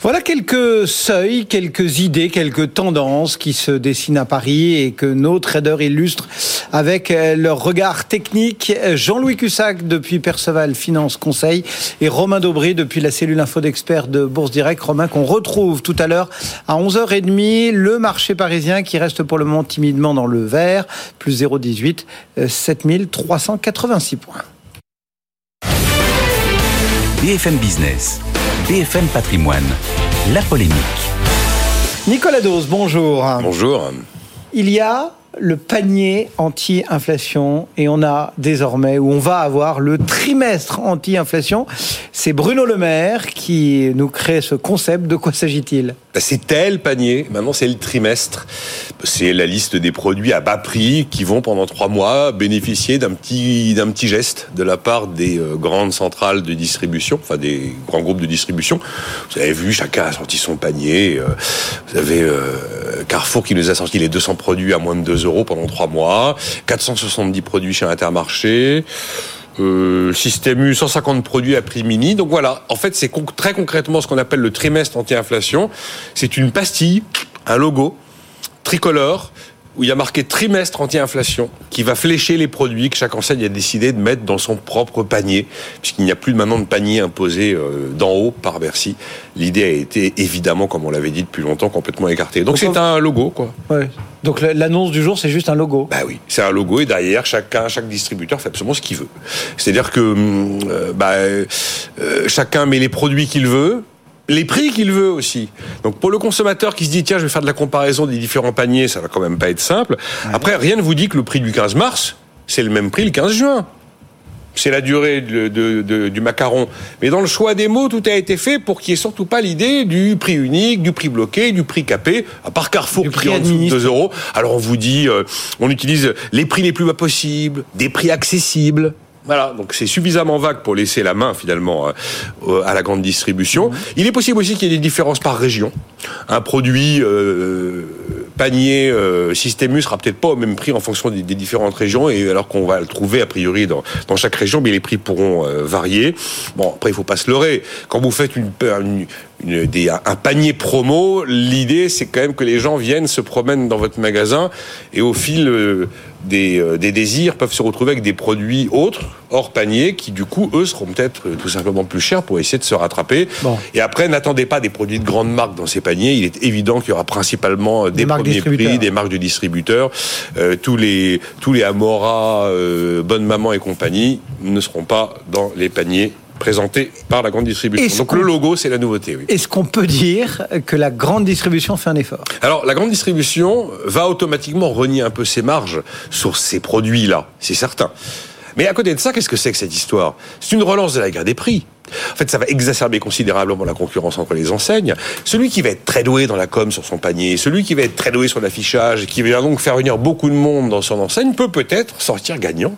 Voilà quelques seuils, quelques idées, quelques tendances qui se dessinent à Paris et que nos traders illustrent avec leur regard technique. Jean-Louis Cussac depuis Perceval Finance Conseil et Romain Daubry depuis la cellule info d'experts de Bourse Direct. Romain qu'on retrouve tout à l'heure à 11h30. Le marché parisien qui reste pour le moment timidement dans le vert, plus 0,18, 7386 points. BFM Business, BFM Patrimoine, la polémique. Nicolas Dose, bonjour. Bonjour. Il y a le panier anti-inflation et on a désormais, ou on va avoir le trimestre anti-inflation. C'est Bruno Le Maire qui nous crée ce concept. De quoi s'agit-il? C'est tel panier, maintenant c'est le trimestre. C'est la liste des produits à bas prix qui vont pendant trois mois bénéficier d'un petit, d'un petit geste de la part des euh, grandes centrales de distribution, enfin des grands groupes de distribution. Vous avez vu, chacun a sorti son panier. Euh, vous avez euh, Carrefour qui nous a sorti les 200 produits à moins de 2 euros pendant trois mois, 470 produits chez Intermarché. Euh, Système U, 150 produits à prix mini. Donc voilà, en fait, c'est très concrètement ce qu'on appelle le trimestre anti-inflation. C'est une pastille, un logo tricolore où il y a marqué trimestre anti-inflation, qui va flécher les produits que chaque enseigne a décidé de mettre dans son propre panier, puisqu'il n'y a plus maintenant de panier imposé euh, d'en haut par Bercy. L'idée a été évidemment, comme on l'avait dit depuis longtemps, complètement écartée. Donc c'est un logo, quoi. Ouais. Donc l'annonce du jour, c'est juste un logo. Bah oui, c'est un logo et derrière, chacun, chaque distributeur fait absolument ce qu'il veut. C'est-à-dire que hum, euh, bah, euh, chacun met les produits qu'il veut, les prix qu'il veut aussi. Donc pour le consommateur qui se dit tiens je vais faire de la comparaison des différents paniers, ça va quand même pas être simple. Après rien ne vous dit que le prix du 15 mars c'est le même prix le 15 juin. C'est la durée du macaron. Mais dans le choix des mots, tout a été fait pour qu'il n'y ait surtout pas l'idée du prix unique, du prix bloqué, du prix capé, à part Carrefour du qui est en dessous de 2 euros. Alors on vous dit, euh, on utilise les prix les plus bas possibles, des prix accessibles. Voilà, donc c'est suffisamment vague pour laisser la main finalement euh, à la grande distribution. Il est possible aussi qu'il y ait des différences par région. Un produit euh, panier euh, Systémus sera peut-être pas au même prix en fonction des, différentes régions, et alors qu'on va le trouver a priori dans, dans chaque région, mais les prix pourront euh, varier. Bon, après il faut pas se leurrer. Quand vous faites une, une, une des, un panier promo, l'idée c'est quand même que les gens viennent se promènent dans votre magasin et au fil des, euh, des, désirs peuvent se retrouver avec des produits autres, hors panier, qui du coup, eux, seront peut-être euh, tout simplement plus chers pour essayer de se rattraper. Et après, n'attendez pas des produits de grande marque dans ces paniers. Il est évident qu'il y aura principalement euh, des, premiers prix, des marques de distributeurs. tous les tous les Amora, Bonne Maman et compagnie ne seront pas dans les paniers présenté par la grande distribution. Donc le logo, c'est la nouveauté. Oui. Est-ce qu'on peut dire que la grande distribution fait un effort? Alors la grande distribution va automatiquement renier un peu ses marges sur ces produits-là, c'est certain. Mais à côté de ça, qu'est-ce que c'est que cette histoire? C'est une relance de la guerre des prix. En fait, ça va exacerber considérablement la concurrence entre les enseignes. Celui qui va être très doué dans la com sur son panier, celui qui va être très doué sur l'affichage, qui va donc faire venir beaucoup de monde dans son enseigne, peut peut-être sortir gagnant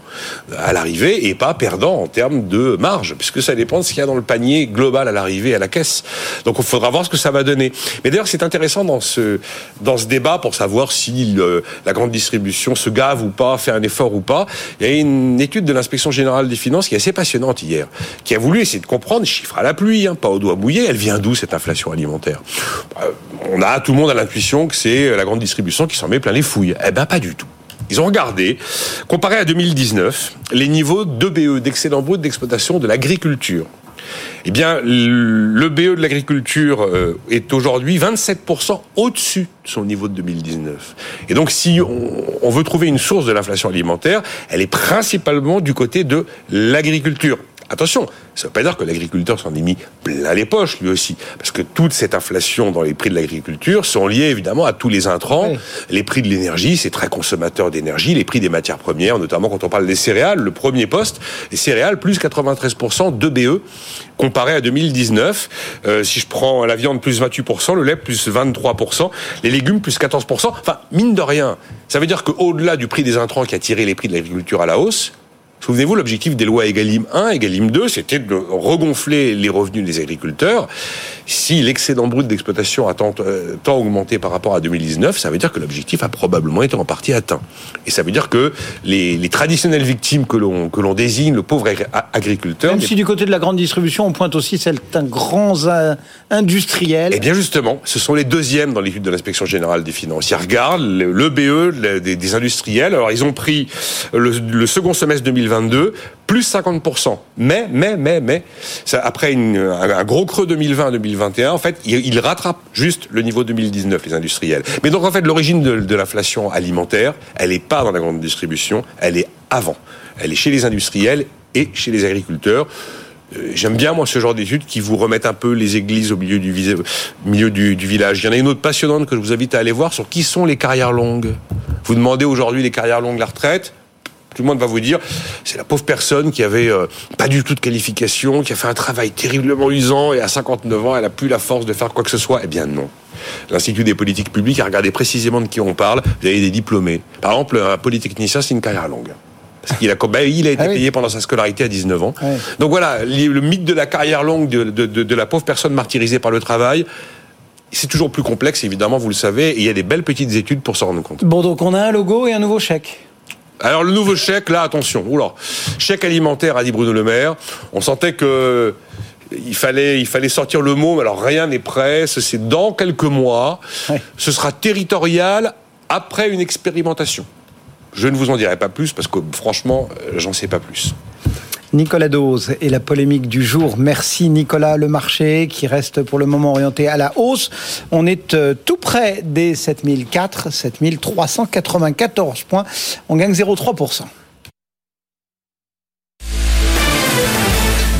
à l'arrivée et pas perdant en termes de marge, puisque ça dépend de ce qu'il y a dans le panier global à l'arrivée à la caisse. Donc, il faudra voir ce que ça va donner. Mais d'ailleurs, c'est intéressant dans ce dans ce débat pour savoir si la grande distribution se gave ou pas, fait un effort ou pas. Il y a une étude de l'inspection générale des finances qui est assez passionnante hier, qui a voulu essayer de comprendre comprendre, chiffres à la pluie, hein, pas au doigt mouillé. Elle vient d'où cette inflation alimentaire? Euh, On a tout le monde a l'intuition que c'est la grande distribution qui s'en met plein les fouilles. Eh ben pas du tout. Ils ont regardé, comparé à 2019, les niveaux d'EBE, d'excédent brut d'exploitation de l'agriculture. Eh bien, le BE de l'agriculture euh, est aujourd'hui 27% au-dessus de son niveau de 2019. Et donc, si on veut trouver une source de l'inflation alimentaire, elle est principalement du côté de l'agriculture. Attention, ça ne veut pas dire que l'agriculteur s'en est mis plein les poches lui aussi, parce que toute cette inflation dans les prix de l'agriculture sont liées évidemment à tous les intrants, les prix de l'énergie, c'est très consommateur d'énergie, les prix des matières premières, notamment quand on parle des céréales, le premier poste, les céréales plus 93% de BE comparé à 2019. Euh, si je prends la viande plus 28%, le lait plus 23%, les légumes plus 14%. Enfin, mine de rien, ça veut dire qu'au-delà du prix des intrants qui a tiré les prix de l'agriculture à la hausse, Souvenez-vous, l'objectif des lois Egalim 1, Egalim 2, c'était de regonfler les revenus des agriculteurs. Si l'excédent brut d'exploitation a tant, euh, tant augmenté par rapport à 2019, ça veut dire que l'objectif a probablement été en partie atteint. Et ça veut dire que les, les traditionnelles victimes que l'on que l'on désigne, le pauvre agri- agriculteur, Même si du côté de la grande distribution, on pointe aussi certains grands euh, industriels. Eh bien justement, ce sont les deuxièmes dans l'étude de l'inspection générale des finances. Ils regardent le, le BE le- des, des industriels. Alors ils ont pris le, le second semestre 2022 plus 50%. Mais, mais, mais, mais, ça, après une- un, un gros creux 2020-2021, en fait, ils, rattrapent juste le niveau 2019, les industriels. Mais donc en fait, l'origine de, l'inflation alimentaire, elle n'est pas dans la grande distribution, elle est avant. Elle est chez les industriels et chez les agriculteurs. Euh, J'aime bien moi ce genre d'études qui vous remettent un peu les églises au milieu du, milieu du, du village. Il y en a une autre passionnante que je vous invite à aller voir sur qui sont les carrières longues. Vous demandez aujourd'hui les carrières longues, la retraite. Tout le monde va vous dire, c'est la pauvre personne qui avait euh, pas du tout de qualification, qui a fait un travail terriblement usant et à 59 ans, elle a plus la force de faire quoi que ce soit. Eh bien non. L'Institut des politiques publiques a regardé précisément de qui on parle. Vous avez des diplômés. Par exemple, un polytechnicien, c'est une carrière longue. Parce qu'il a, ben, il a été Ah oui. payé pendant sa scolarité à 19 ans. Donc voilà, le mythe de la carrière longue de, de- de- de la pauvre personne martyrisée par le travail, c'est toujours plus complexe, évidemment, vous le savez, et il y a des belles petites études pour s'en rendre compte. Bon, donc on a un logo et un nouveau chèque. Alors le nouveau chèque, là, attention, oula, chèque alimentaire, a dit Bruno Le Maire. On sentait que il fallait, il fallait sortir le mot, mais alors rien n'est prêt. ce- C'est dans quelques mois. Ouais. Ce sera territorial après une expérimentation. Je ne vous en dirai pas plus parce que franchement, euh, j'en sais pas plus. Nicolas Dose et la polémique du jour. Merci Nicolas. Le marché qui reste pour le moment orienté à la hausse. On est euh, tout près des 7004, 7394 points. On gagne 0,3%.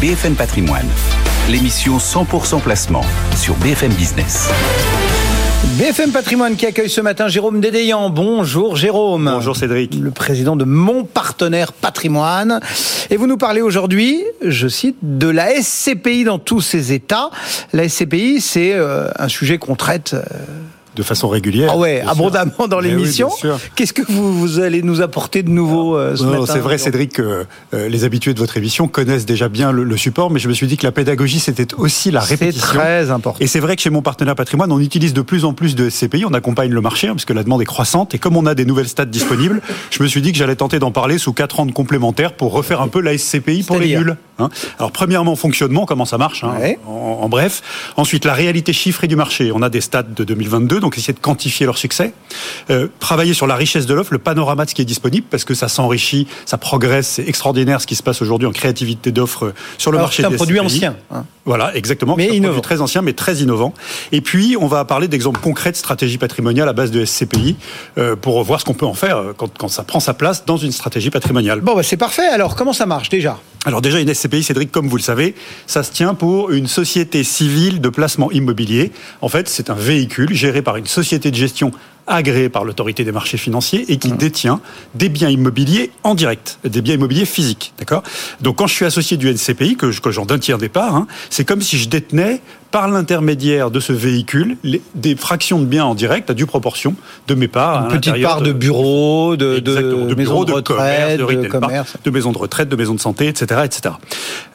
BFM Patrimoine, l'émission 100% placement sur BFM Business. BFM Patrimoine qui accueille ce matin Jérôme Dédéian. Bonjour Jérôme. Bonjour Cédric. Le président de Mon Partenaire Patrimoine. Et vous nous parlez aujourd'hui, je cite, de la SCPI dans tous ses états. La SCPI, c'est euh, un sujet qu'on traite euh, De façon régulière. ah ouais, sûr. abondamment dans Eh oui, l'émission. sûr. Qu'est-ce que vous, vous allez nous apporter de nouveau euh, ce Non, matin c'est vrai, Cédric, que euh, les habitués de votre émission connaissent déjà bien le, le support, mais je me suis dit que la pédagogie, c'était aussi la C'est répétition. très important. Et c'est vrai que chez mon partenaire patrimoine, on utilise de plus en plus de SCPI, on accompagne le marché, hein, parce que la demande est croissante, et comme on a des nouvelles stats disponibles, je me suis dit que j'allais tenter d'en parler sous quatre ans de complémentaires pour refaire un peu la SCPI pour les nuls. hein. Alors premièrement, fonctionnement, comment ça marche, hein, Ouais. en, en bref. Ensuite, la réalité chiffrée du marché. On a des stats de 2022, donc essayer de quantifier leur succès. Euh, travailler sur la richesse de l'offre, le panorama de ce qui est disponible, parce que ça s'enrichit, ça progresse, c'est extraordinaire ce qui se passe aujourd'hui en créativité d'offres sur le Alors, marché c'est un des produit SCPI. ancien. hein. Voilà, exactement. Mais innovant. très ancien, mais très innovant. Et puis, on va parler d'exemples concrets de stratégie patrimoniale à base de SCPI euh, pour voir ce qu'on peut en faire euh, quand, quand ça prend sa place dans une stratégie patrimoniale. Bon, bah, c'est parfait. Alors, comment ça marche déjà? Alors déjà, une SCPI, Cédric, comme vous le savez, ça se tient pour une société civile de placement immobilier. En fait, c'est un véhicule géré par une société de gestion agréée par l'autorité des marchés financiers et qui détient des biens immobiliers en direct, des biens immobiliers physiques, d'accord? Donc quand je suis associé du NCPI, que, je- que j'en d'un tiers départ, hein, c'est comme si je détenais par l'intermédiaire de ce véhicule les- des fractions de biens en direct à due proportion de mes parts. à Une petite part de bureaux, de, de, de maisons de de retraite, commerce, de de retail bar, commerce. de maisons de retraite, de maisons de santé, etc., etc.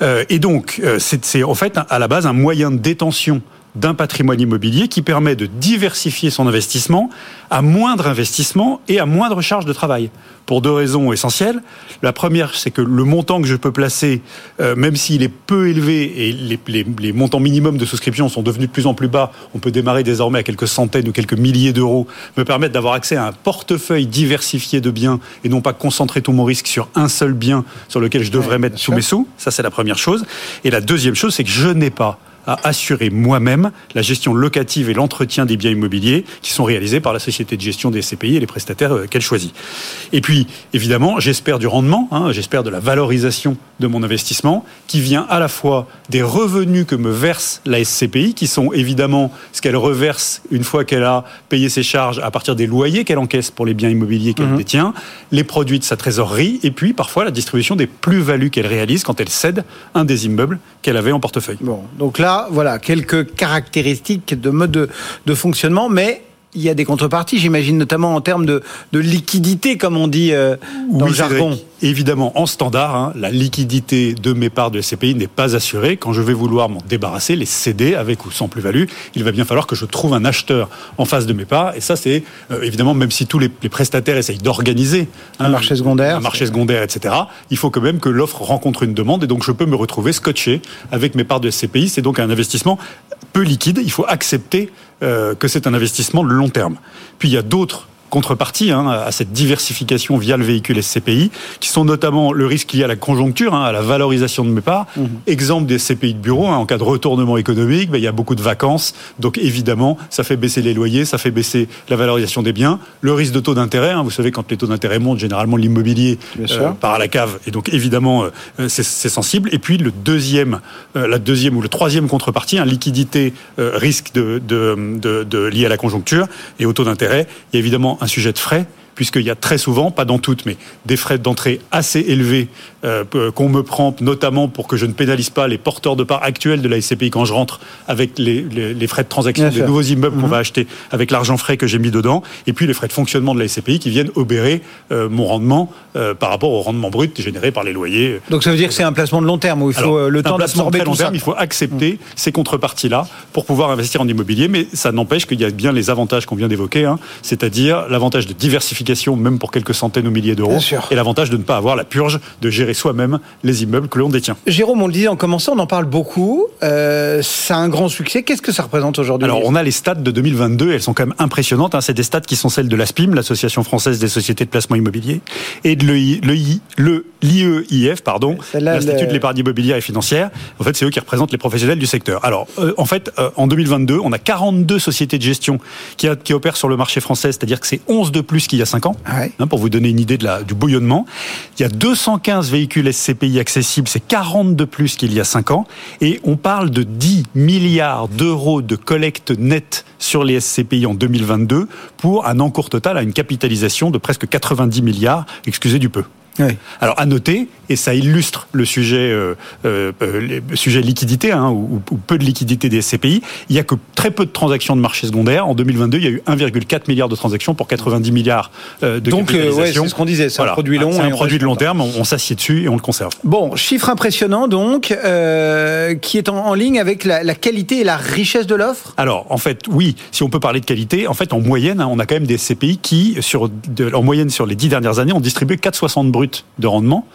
Euh, et donc, euh, c'est en fait à la base un moyen de détention d'un patrimoine immobilier qui permet de diversifier son investissement à moindre investissement et à moindre charge de travail. Pour deux raisons essentielles. La première, c'est que le montant que je peux placer, euh, même s'il est peu élevé et les, les- les montants minimums de souscription sont devenus de plus en plus bas, on peut démarrer désormais à quelques centaines ou quelques milliers d'euros, me permettent d'avoir accès à un portefeuille diversifié de biens et non pas concentrer tout mon risque sur un seul bien sur lequel je devrais Ouais, mettre tous mes sous. Ça, c'est la première chose. Et la deuxième chose, c'est que je n'ai pas à assurer moi-même la gestion locative et l'entretien des biens immobiliers qui sont réalisés par la société de gestion des CPI et les prestataires euh, qu'elle choisit. Et puis, évidemment, j'espère du rendement, hein, j'espère de la valorisation de mon investissement qui vient à la fois des revenus que me verse la SCPI, qui sont évidemment ce qu'elle reverse une fois qu'elle a payé ses charges à partir des loyers qu'elle encaisse pour les biens immobiliers qu'elle détient, les produits de sa trésorerie, et puis parfois la distribution des plus-values qu'elle réalise quand elle cède un des immeubles qu'elle avait en portefeuille. Bon, donc là, voilà, quelques caractéristiques de mode de, fonctionnement, mais il y a des contreparties, j'imagine, notamment en termes de, de liquidité, comme on dit euh, dans Oui, le jargon. Cédric. Évidemment, en standard, hein, la liquidité de mes parts de SCPI n'est pas assurée. Quand je vais vouloir m'en débarrasser, les céder avec ou sans plus-value, il va bien falloir que je trouve un acheteur en face de mes parts. Et ça, c'est euh, évidemment, même si tous les, les prestataires essayent d'organiser hein, Un marché secondaire. un marché secondaire, etc., il faut quand même que l'offre rencontre une demande. Et donc, je peux me retrouver scotché avec mes parts de SCPI. C'est donc un investissement peu liquide. Il faut accepter euh, que c'est un investissement de long terme. Puis, il y a d'autres contreparties hein, à cette diversification via le véhicule SCPI, qui sont notamment le risque lié à la conjoncture, hein, à la valorisation de mes parts. Exemple des SCPI de bureau, hein, en cas de retournement économique, ben, il y a beaucoup de vacances, donc évidemment, ça fait baisser les loyers, ça fait baisser la valorisation des biens. Le risque de taux d'intérêt, hein, vous savez, quand les taux d'intérêt montent, généralement l'immobilier sûr. part à la cave, et donc évidemment, euh, c'est sensible. Et puis le deuxième, euh, la deuxième ou le troisième contrepartie, un liquidité euh, risque de, de, de, de lié à la conjoncture et au taux d'intérêt. Il y a évidemment un sujet de frais puisqu'il y a très souvent, pas dans toutes, mais des frais d'entrée assez élevés euh, euh, qu'on me prend, notamment pour que je ne pénalise pas les porteurs de parts actuels de la SCPI quand je rentre avec les, les, les frais de transaction Bien des sûr. nouveaux immeubles qu'on Mhm. va acheter avec l'argent frais que j'ai mis dedans, et puis les frais de fonctionnement de la SCPI qui viennent obérer euh, mon rendement euh, par rapport au rendement brut généré par les loyers. Donc ça veut dire que c'est un placement de long terme où il faut Alors, euh, le temps d'absorber long tout ça. terme, Il faut accepter ces contreparties-là pour pouvoir investir en immobilier, mais ça n'empêche qu'il y a bien les avantages qu'on vient d'évoquer, hein, c'est-à-dire l'avantage de diversification, même pour quelques centaines ou milliers d'euros, et l'avantage de ne pas avoir la purge de gérer soi-même les immeubles que l'on détient. Jérôme, on le disait en commençant, on en parle beaucoup. Euh, ça a un grand succès. Qu'est-ce que ça représente aujourd'hui Alors, on a les stats de 2022, elles sont quand même impressionnantes. hein. C'est des stats qui sont celles de l'ASPIM, l'Association française des sociétés de placement immobilier, et de le l'IEIF, pardon, l'Institut de l'épargne immobilière et financière. En fait, c'est eux qui représentent les professionnels du secteur. Alors, euh, en fait, euh, en 2022, on a 42 sociétés de gestion qui, a- qui opèrent sur le marché français, c'est-à-dire que c'est 11 de plus qu'il y a 5 ans, Ah ouais. hein, pour vous donner une idée de la, du bouillonnement. Il y a 215 véhicules SCPI accessibles, c'est 40 de plus qu'il y a 5 ans, et on parle de 10 milliards d'euros de collecte nette sur les SCPI en 2022 pour un encours total à une capitalisation de presque 90 milliards, excusez du peu. Oui. Alors à noter, et ça illustre le sujet, euh, euh, euh, le sujet liquidité hein, ou, ou peu de liquidité des SCPI, il y a que très peu de transactions de marché secondaire. En 2022, il y a eu 1,4 milliard de transactions pour 90 milliards euh, de Donc, euh, ouais, c'est ce qu'on disait, c'est un produit long C'est un produit de long terme. On, on s'assied dessus et on le conserve. Bon, chiffre impressionnant donc, euh, qui est en, en ligne avec la, la qualité et la richesse de l'offre? Alors, en fait, oui, si on peut parler de qualité, en fait, en moyenne, hein, on a quand même des SCPI qui, sur, de- en moyenne, sur les dix dernières années, ont distribué 4,60 bruts de rendement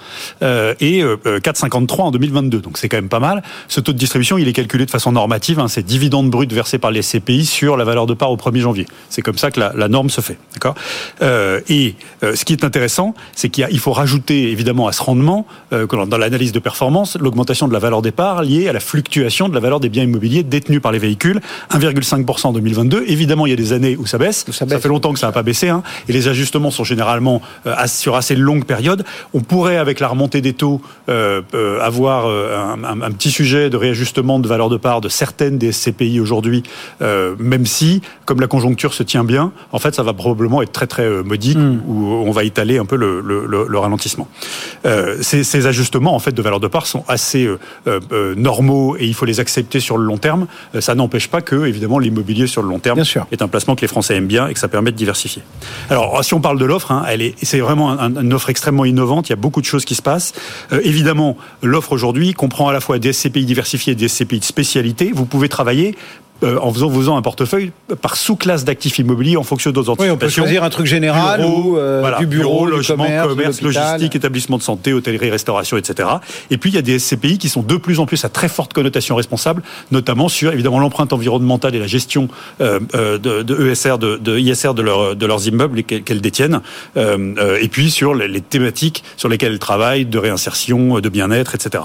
euh, et euh, euh, 4,53 en 2022. Donc, c'est quand même pas mal. Ce taux de distribution, il est calculé de façon normative. Hein, c'est dividendes bruts versés par les SCPI sur la valeur de part au 1er janvier. C'est comme ça que la, la norme se fait. D'accord? Euh, Et euh, ce qui est intéressant, c'est qu'il faut rajouter évidemment à ce rendement, euh, dans l'analyse de performance, l'augmentation de la valeur des parts liée à la fluctuation de la valeur des biens immobiliers détenus par les véhicules, 1,5% en 2022. Évidemment, il y a des années où ça baisse. ça baisse. fait longtemps que ça n'a pas baissé, hein, et les ajustements sont généralement euh, sur assez longue période. On pourrait, avec la remontée des taux, euh, euh, avoir euh, un, un- un petit sujet de réajustement de valeur de part de certaines des SCPI aujourd'hui, euh, même si, comme la conjoncture se tient bien, en fait, ça va probablement être très très modique, où on va étaler un peu le, le- le- le ralentissement. Ces, ces ajustements en fait de valeur de part sont assez normaux et il faut les accepter sur le long terme. Ça n'empêche pas que évidemment l'immobilier sur le long terme Bien sûr. est un placement que les Français aiment bien et que ça permet de diversifier. Alors si on parle de l'offre, hein, elle est c'est vraiment un- une offre extrêmement innovante. Il y a beaucoup de choses qui se passent. Euh, évidemment, l'offre aujourd'hui comprend à la fois des SCPI diversifiés et des SCPI de spécialité. Vous pouvez travailler euh, en faisant, faisant un portefeuille par sous-classe d'actifs immobiliers en fonction de Oui, anticipations. on peut choisir un truc général Bureau, ou euh, voilà, du bureau, du logement, commerce, logistique, établissement de santé, hôtellerie, restauration, etc. Et puis il y a des SCPI qui sont de plus en plus à très forte connotation responsable, notamment sur évidemment l'empreinte environnementale et la gestion euh, euh, de, de ESR, de, de ISR de, leur- de leurs immeubles qu'elles détiennent, euh, euh, et puis sur les, les thématiques sur lesquelles elles travaillent, de réinsertion, de bien-être, etc.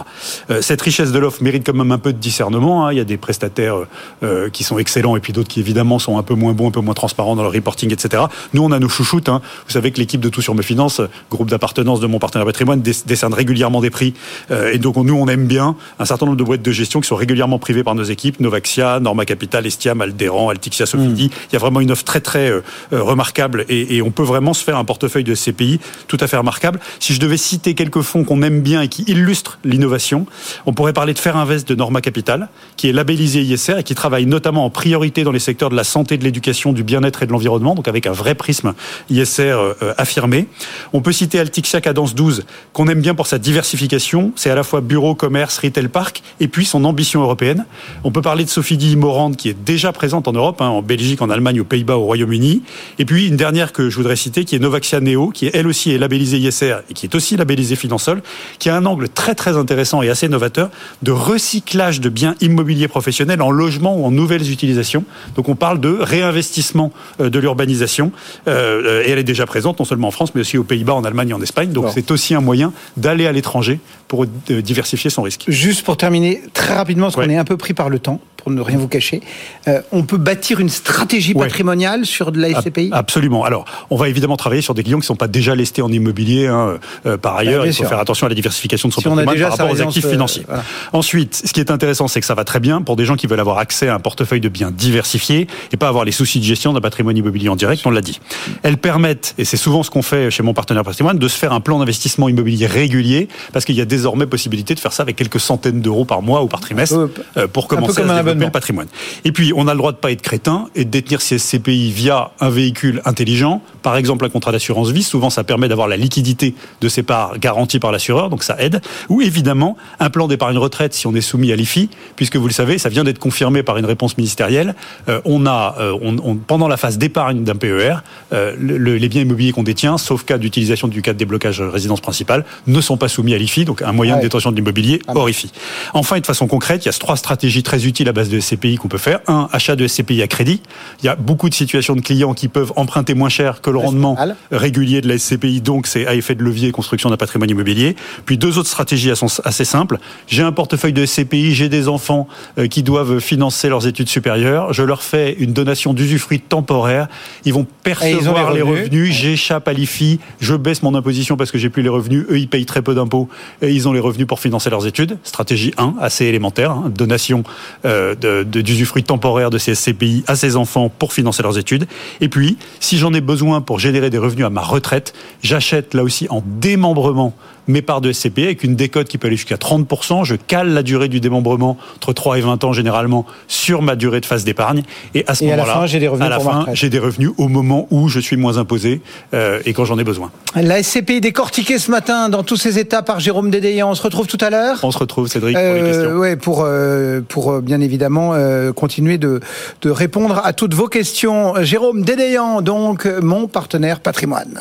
Euh, cette richesse de l'offre mérite quand même un peu de discernement. hein. Il y a des prestataires euh, qui sont excellents et puis d'autres qui évidemment sont un peu moins bons, un peu moins transparents dans leur reporting, etc. Nous, on a nos chouchoutes. hein. Vous savez que l'équipe de Tout sur mes finances, euh, groupe d'appartenance de mon partenaire patrimoine, dé- décerne régulièrement des prix. Euh, et donc nous, on aime bien un certain nombre de boîtes de gestion qui sont régulièrement privées par nos équipes, Novaxia, Norma Capital, Estiam, Alderan, Altixia, Sofidi. Il y a vraiment une offre très très euh, euh, remarquable et, et on peut vraiment se faire un portefeuille de CPI tout à fait remarquable. Si je devais citer quelques fonds qu'on aime bien et qui illustrent l'innovation, on pourrait parler de Faire Invest de Norma Capital, qui est labellisé ISR et qui travaille notamment en priorité dans les secteurs de la santé, de l'éducation, du bien-être et de l'environnement, donc avec un vrai prisme ISR euh, affirmé. On peut citer Altixia Cadence 12, qu'on aime bien pour sa diversification. C'est à la fois bureau, commerce, retail park, et puis son ambition européenne. On peut parler de Sophie Di Morand, qui est déjà présente en Europe, hein, en Belgique, en Allemagne, aux Pays-Bas, au Royaume-Uni. Et puis une dernière que je voudrais citer, qui est Novaxia Neo, qui elle aussi est labellisée ISR et qui est aussi labellisée Finansol, qui a un angle très très intéressant et assez novateur de recyclage de biens immobiliers professionnels en logement ou en nouvelles utilisations. Donc on parle de réinvestissement euh, de l'urbanisation euh, et elle est déjà présente non seulement en France mais aussi aux Pays-Bas, en Allemagne et en Espagne. Donc c'est aussi un moyen d'aller à l'étranger pour euh, diversifier son risque. Juste pour terminer très rapidement, parce qu'on est un peu pris par le temps, pour ne rien vous cacher, euh, on peut bâtir une stratégie patrimoniale sur de la SCPI Absolument. Alors, on va évidemment travailler sur des clients qui ne sont pas déjà lestés en immobilier. Hein. Euh, par ailleurs, il faut faire attention à la diversification de son patrimoine par rapport aux actifs financiers. Ensuite, ce qui est intéressant, c'est que ça va très bien pour des gens qui veulent avoir accès à un portefeuille de biens diversifiés et pas avoir les soucis de gestion d'un patrimoine immobilier en direct, on l'a dit. Elles permettent, et c'est souvent ce qu'on fait chez mon partenaire patrimoine, de se faire un plan d'investissement immobilier régulier parce qu'il y a désormais possibilité de faire ça avec quelques centaines d'euros par mois ou par trimestre euh, pour commencer à le patrimoine. Et puis, on a le droit de pas être crétin et de détenir ces SCPI via un véhicule intelligent, par exemple un contrat d'assurance vie. Souvent, ça permet d'avoir la liquidité de ces parts garanties par l'assureur, donc ça aide. Ou évidemment, un plan d'épargne retraite si on est soumis à l'IFI, puisque vous le savez, ça vient d'être confirmé par une réponse ministérielle. Euh, on a, euh, on, pendant la phase d'épargne d'un PER, les biens immobiliers qu'on détient, sauf cas d'utilisation du cas de déblocage résidence principale, ne sont pas soumis à l'IFI, donc un moyen de détention de l'immobilier ah horrifie. Enfin, et de façon concrète, il y a trois stratégies très utiles à base de SCPI qu'on peut faire. Un, achat de SCPI à crédit. Il y a beaucoup de situations de clients qui peuvent emprunter moins cher que le rendement régulier de la SCPI, donc c'est à effet de levier construction d'un patrimoine immobilier. Puis deux autres stratégies assez simples. J'ai un portefeuille de SCPI, j'ai des enfants euh, qui doivent financer leurs études supérieures. Je leur fais une donation d'usufruit temporaire. Ils vont percevoir les revenus. J'échappe à l'IFI. Je baisse mon imposition parce que j'ai plus les revenus. Eux, ils payent très peu d'impôts et ils ont les revenus pour financer leurs études. Stratégie 1, assez élémentaire, hein. donation euh, d'usufruit temporaire de ces SCPI à ses enfants pour financer leurs études. Et puis, si j'en ai besoin pour générer des revenus à ma retraite, j'achète là aussi en démembrement mes parts de SCPI avec une décote qui peut aller jusqu'à 30%. Je cale la durée du démembrement entre 3 et 20 ans généralement sur ma durée de phase d'épargne. Et à ce moment-là, j'ai des revenus, à la fin, j'ai des revenus au moment où je suis moins imposé euh, et quand j'en ai besoin. La SCPI décortiquée ce matin dans tous ses états par Jérôme Dédéian. On se retrouve tout à l'heure. On se retrouve, Cédric, pour les questions. Euh, ouais, pour, euh, pour bien évidemment continuer de, de répondre à toutes vos questions. Jérôme Dédéian, donc mon partenaire patrimoine.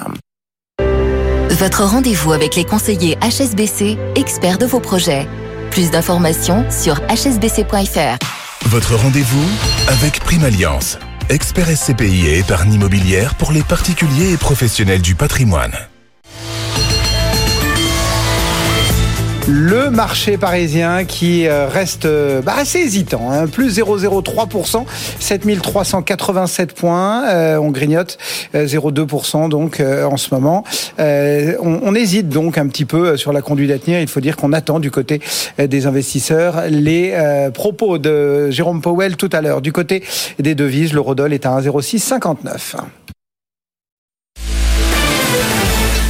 Votre rendez-vous avec les conseillers HSBC, experts de vos projets. Plus d'informations sur hsbc.fr. Votre rendez-vous avec Prime Alliance, expert SCPI et épargne immobilière pour les particuliers et professionnels du patrimoine. Le marché parisien qui euh, reste euh, bah, assez hésitant, hein. plus 0,03%, 7387 points, euh, on grignote 0,2% donc en ce moment. On, hésite donc un petit peu sur la conduite à tenir. Il faut dire qu'on attend du côté des investisseurs les propos de Jérôme Powell tout à l'heure. Du côté des devises, le Rodol est à 1,0659.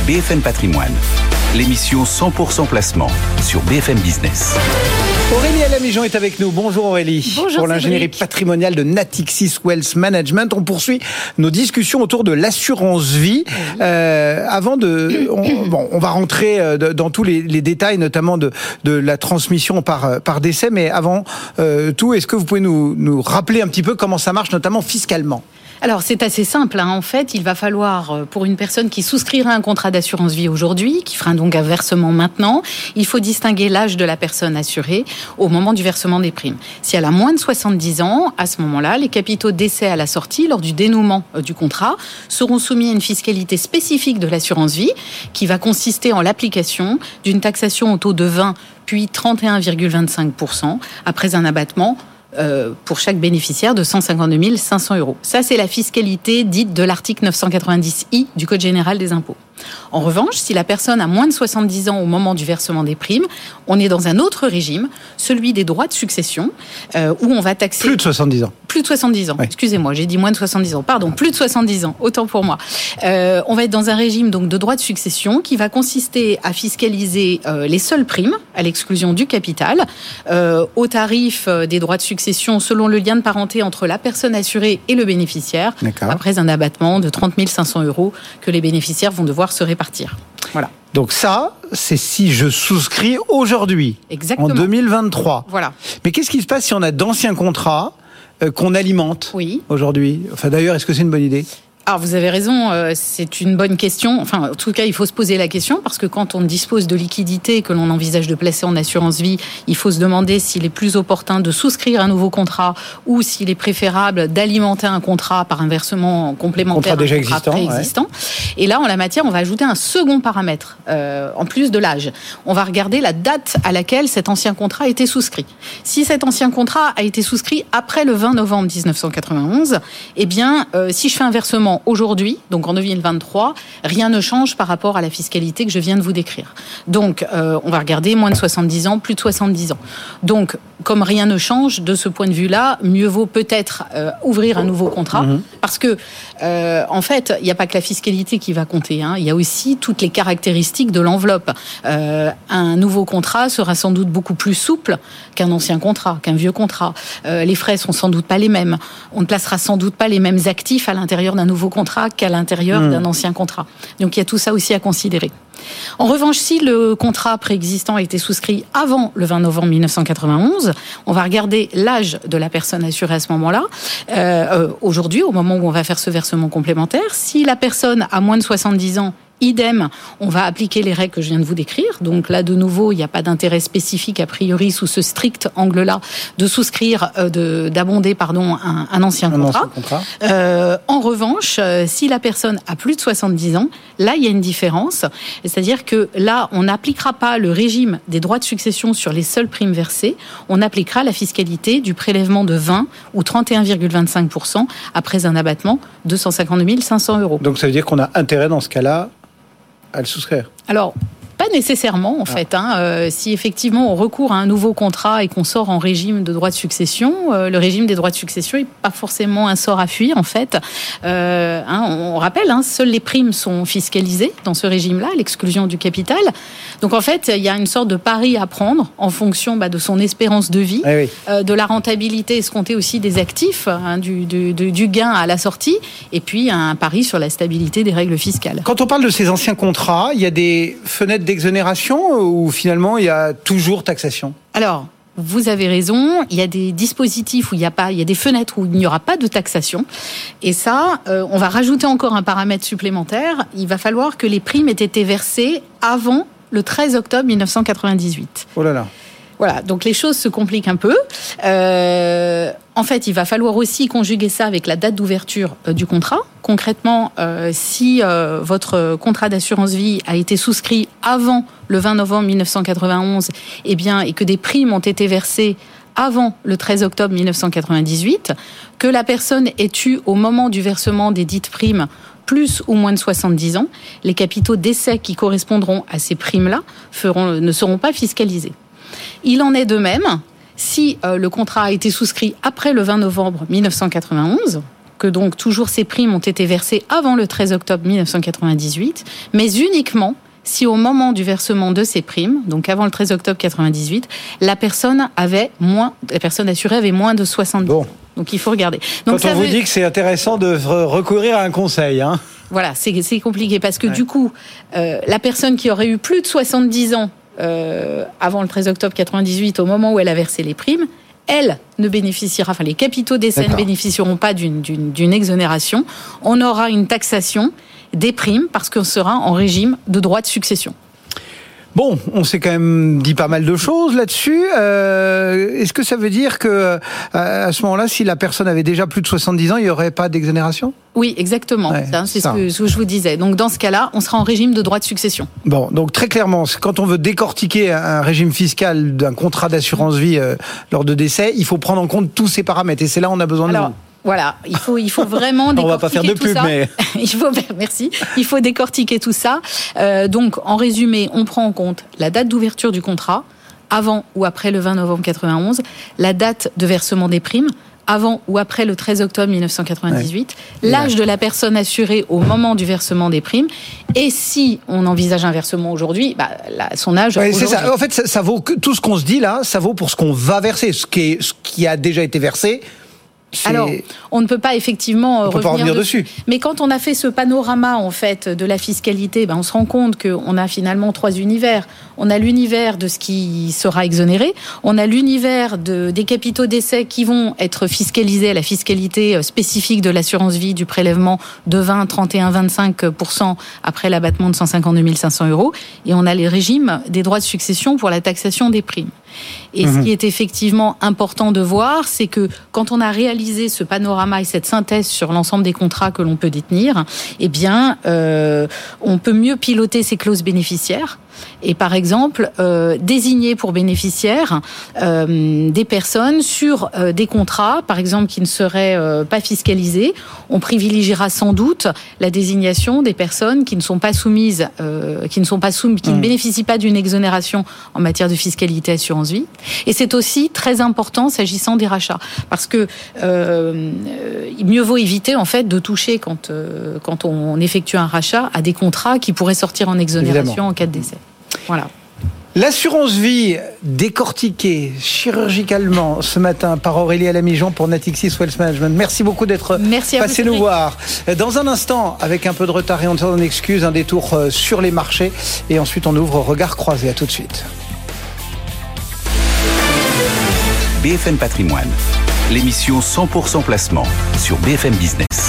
BFM Patrimoine l'émission 100% placement sur BFM Business. Aurélie Alamijon est avec nous. Bonjour Aurélie. Bonjour Pour l'ingénierie patrimoniale de Natixis Wealth Management, on poursuit nos discussions autour de l'assurance vie. Euh, avant de, on, bon, on va rentrer euh, dans tous les, détails, notamment de, de la transmission par euh, par décès. Mais avant euh, tout, est-ce que vous pouvez nous, nous rappeler un petit peu comment ça marche, notamment fiscalement? Alors c'est assez simple. Hein. En fait, il va falloir pour une personne qui souscrira un contrat d'assurance vie aujourd'hui, qui fera donc un versement maintenant, il faut distinguer l'âge de la personne assurée au moment du versement des primes. Si elle a moins de 70 ans, à ce moment-là, les capitaux d'essai à la sortie, lors du dénouement euh, du contrat, seront soumis à une fiscalité spécifique de l'assurance vie, qui va consister en l'application d'une taxation au taux de 20 puis 31,25% après un abattement euh, pour chaque bénéficiaire de 152 500 euros. Ça, c'est la fiscalité dite de l'article 990i du Code général des impôts. En revanche, si la personne a moins de 70 ans au moment du versement des primes, on est dans un autre régime, celui des droits de succession, euh, où on va taxer... Plus de 70 ans. Plus de 70 ans. Excusez-moi, j'ai dit moins de 70 ans. Pardon, plus de 70 ans. Autant pour moi. Euh, on va être dans un régime donc de droits de succession qui va consister à fiscaliser euh, les seules primes, à l'exclusion du capital, au tarif des droits de succession selon le lien de parenté entre la personne assurée et le bénéficiaire, après un abattement de 30 500 euros que les bénéficiaires vont devoir se répartir. Voilà. Donc ça, c'est si je souscris aujourd'hui, Exactement. en 2023. Voilà. Mais qu'est-ce qui se passe si on a d'anciens contrats euh, qu'on alimente Oui. aujourd'hui? Enfin d'ailleurs, est-ce que c'est une bonne idée? Alors vous avez raison, euh, c'est une bonne question. Enfin, en tout cas, il faut se poser la question parce que quand on dispose de liquidités que l'on envisage de placer en assurance vie, il faut se demander s'il est plus opportun de souscrire un nouveau contrat ou s'il est préférable d'alimenter un contrat par un versement complémentaire, Contrat déjà un contrat existant, ouais. Et là, en la matière, on va ajouter un second paramètre euh, en plus de l'âge. On va regarder la date à laquelle cet ancien contrat a été souscrit. Si cet ancien contrat a été souscrit après le 20 novembre 1991, eh bien, euh, si je fais un versement aujourd'hui, donc en 2023, rien ne change par rapport à la fiscalité que je viens de vous décrire. Donc, euh, on va regarder moins de 70 ans, plus de 70 ans. Donc, comme rien ne change de ce point de vue-là, mieux vaut peut-être euh, ouvrir un nouveau contrat, Mhm. parce que euh, en fait, il n'y a pas que la fiscalité qui va compter. hein. Il y a aussi toutes les caractéristiques de l'enveloppe. Un nouveau contrat sera sans doute beaucoup plus souple qu'un ancien contrat, qu'un vieux contrat. Les frais seront sans doute pas les mêmes. On ne placera sans doute pas les mêmes actifs à l'intérieur d'un nouveau contrat qu'à l'intérieur Hmm. d'un ancien contrat. Donc il y a tout ça aussi à considérer. En revanche, si le contrat préexistant a été souscrit avant le 20 novembre 1991, on va regarder l'âge de la personne assurée à ce moment-là. Euh, euh, Aujourd'hui, au moment où on va faire ce versement complémentaire, si la personne a moins de 70 ans, Idem, on va appliquer les règles que je viens de vous décrire. Donc là, de nouveau, il n'y a pas d'intérêt spécifique a priori sous ce strict angle-là de souscrire, euh, de d'abonder pardon un, un ancien Un contrat. ancien contrat. Euh, en revanche, euh, si la personne a plus de 70 ans, là, il y a une différence. C'est-à-dire que là, on n'appliquera pas le régime des droits de succession sur les seules primes versées. On appliquera la fiscalité du prélèvement de 20 ou 31,25% après un abattement de 152 500 euros. Donc ça veut dire qu'on a intérêt dans ce cas-là à le souscrire. Alors, pas nécessairement en Ah. fait. Hein. Euh, si effectivement on recourt à un nouveau contrat et qu'on sort en régime de droit de succession, euh, le régime des droits de succession n'est pas forcément un sort à fuir en fait. Euh, hein, on rappelle, hein, seules les primes sont fiscalisées dans ce régime-là, l'exclusion du capital. Donc en fait, il y a une sorte de pari à prendre en fonction bah, de son espérance de vie, Eh oui. de la rentabilité escomptée aussi des actifs, du- du gain à la sortie, et puis un pari sur la stabilité des règles fiscales. Quand on parle de ces anciens contrats, il y a des fenêtres d'exonération ou finalement il y a toujours taxation? Alors, vous avez raison. Il y a des dispositifs où il y a pas, il y a des fenêtres où il n'y aura pas de taxation. Et ça, euh, on va rajouter encore un paramètre supplémentaire. Il va falloir que les primes aient été versées avant le 13 octobre 1998. Oh là là. Voilà, donc les choses se compliquent un peu. Euh, en fait, il va falloir aussi conjuguer ça avec la date d'ouverture euh, du contrat. Concrètement, euh, si euh, votre contrat d'assurance vie a été souscrit avant le 20 novembre 1991, eh bien, et que des primes ont été versées avant le 13 octobre 1998, que la personne ait eu au moment du versement des dites primes plus ou moins de 70 ans, les capitaux d'essai qui correspondront à ces primes-là ne seront pas fiscalisés. Il en est de même si euh, le contrat a été souscrit après le 20 novembre 1991, que donc toujours ces primes ont été versées avant le 13 octobre 1998, mais uniquement si au moment du versement de ces primes, donc avant le 13 octobre 1998, la personne avait moins, la personne assurée avait moins de 70 ans. Donc il faut regarder. Donc Quand on ça vous veut- dit que c'est intéressant de re- recourir à un conseil, hein voilà, c'est c'est compliqué parce que du coup, euh, la personne qui aurait eu plus de 70 ans euh, avant le 13 octobre 98, au moment où elle a versé les primes, elle ne bénéficiera, enfin les capitaux d'essai ne bénéficieront pas d'une exonération. On aura une taxation des primes parce qu'on sera en régime de droit de succession. Bon, on s'est quand même dit pas mal de choses là-dessus. Euh, Est-ce que ça veut dire que euh, à ce moment-là, si la personne avait déjà plus de 70 ans, il n'y aurait pas d'exonération? Oui, exactement. Ouais, C'est ce que, ce que je vous disais. Donc dans ce cas-là, on sera en régime de droit de succession. Bon, donc très clairement, quand on veut décortiquer un régime fiscal d'un contrat d'assurance vie euh, lors de décès, il faut prendre en compte tous ces paramètres. Et c'est là où on a besoin de vous. Voilà, il faut, il faut vraiment On va pas faire de tout pub, ça. mais- il faut, merci. Il faut décortiquer tout ça. Euh, donc, en résumé, on prend en compte la date d'ouverture du contrat, avant ou après le 20 novembre 91, la date de versement des primes, avant ou après le 13 octobre 1998, l'âge de la personne assurée au moment du versement des primes, et si on envisage un versement aujourd'hui, bah, son âge. Ouais, c'est ça. En fait, ça, ça vaut que tout ce qu'on se dit là, ça vaut pour ce qu'on va verser, ce qui, est, ce qui a déjà été versé. Alors, on ne peut pas effectivement euh, On peut pas revenir dessus. Mais quand on a fait ce panorama en fait de la fiscalité, ben, on se rend compte qu'on a finalement trois univers. On a l'univers de ce qui sera exonéré, on a l'univers de, des capitaux d'essai qui vont être fiscalisés à la fiscalité euh, spécifique de l'assurance vie du prélèvement de 20, 31, 25% après l'abattement de 152 500 euros, et on a les régimes des droits de succession pour la taxation des primes. Et ce Mhm. qui est effectivement important de voir, c'est que quand on a réalisé ce panorama et cette synthèse sur l'ensemble des contrats que l'on peut détenir, eh bien, euh, on peut mieux piloter ces clauses bénéficiaires. Et par exemple, euh, désigner pour bénéficiaires euh, des personnes sur euh, des contrats, par exemple, qui ne seraient euh, pas fiscalisés. On privilégiera sans doute la désignation des personnes qui ne sont pas soumises, euh, qui ne sont pas soumises, qui ne bénéficient pas d'une exonération en matière de fiscalité assurance vie. Et c'est aussi très important s'agissant des rachats, parce que euh, mieux vaut éviter en fait de toucher quand euh, quand on effectue un rachat à des contrats qui pourraient sortir en exonération Évidemment. en cas de décès. Voilà. L'assurance vie décortiquée chirurgicalement ce matin par Aurélie Alamijan pour Natixis Wealth Management. Merci beaucoup d'être passé nous voir. Dans un instant, avec un peu de retard et on s'en excuse, un détour euh, sur les marchés et ensuite on ouvre regard croisé. À tout de suite. BFM Patrimoine, l'émission 100% placement sur BFM Business.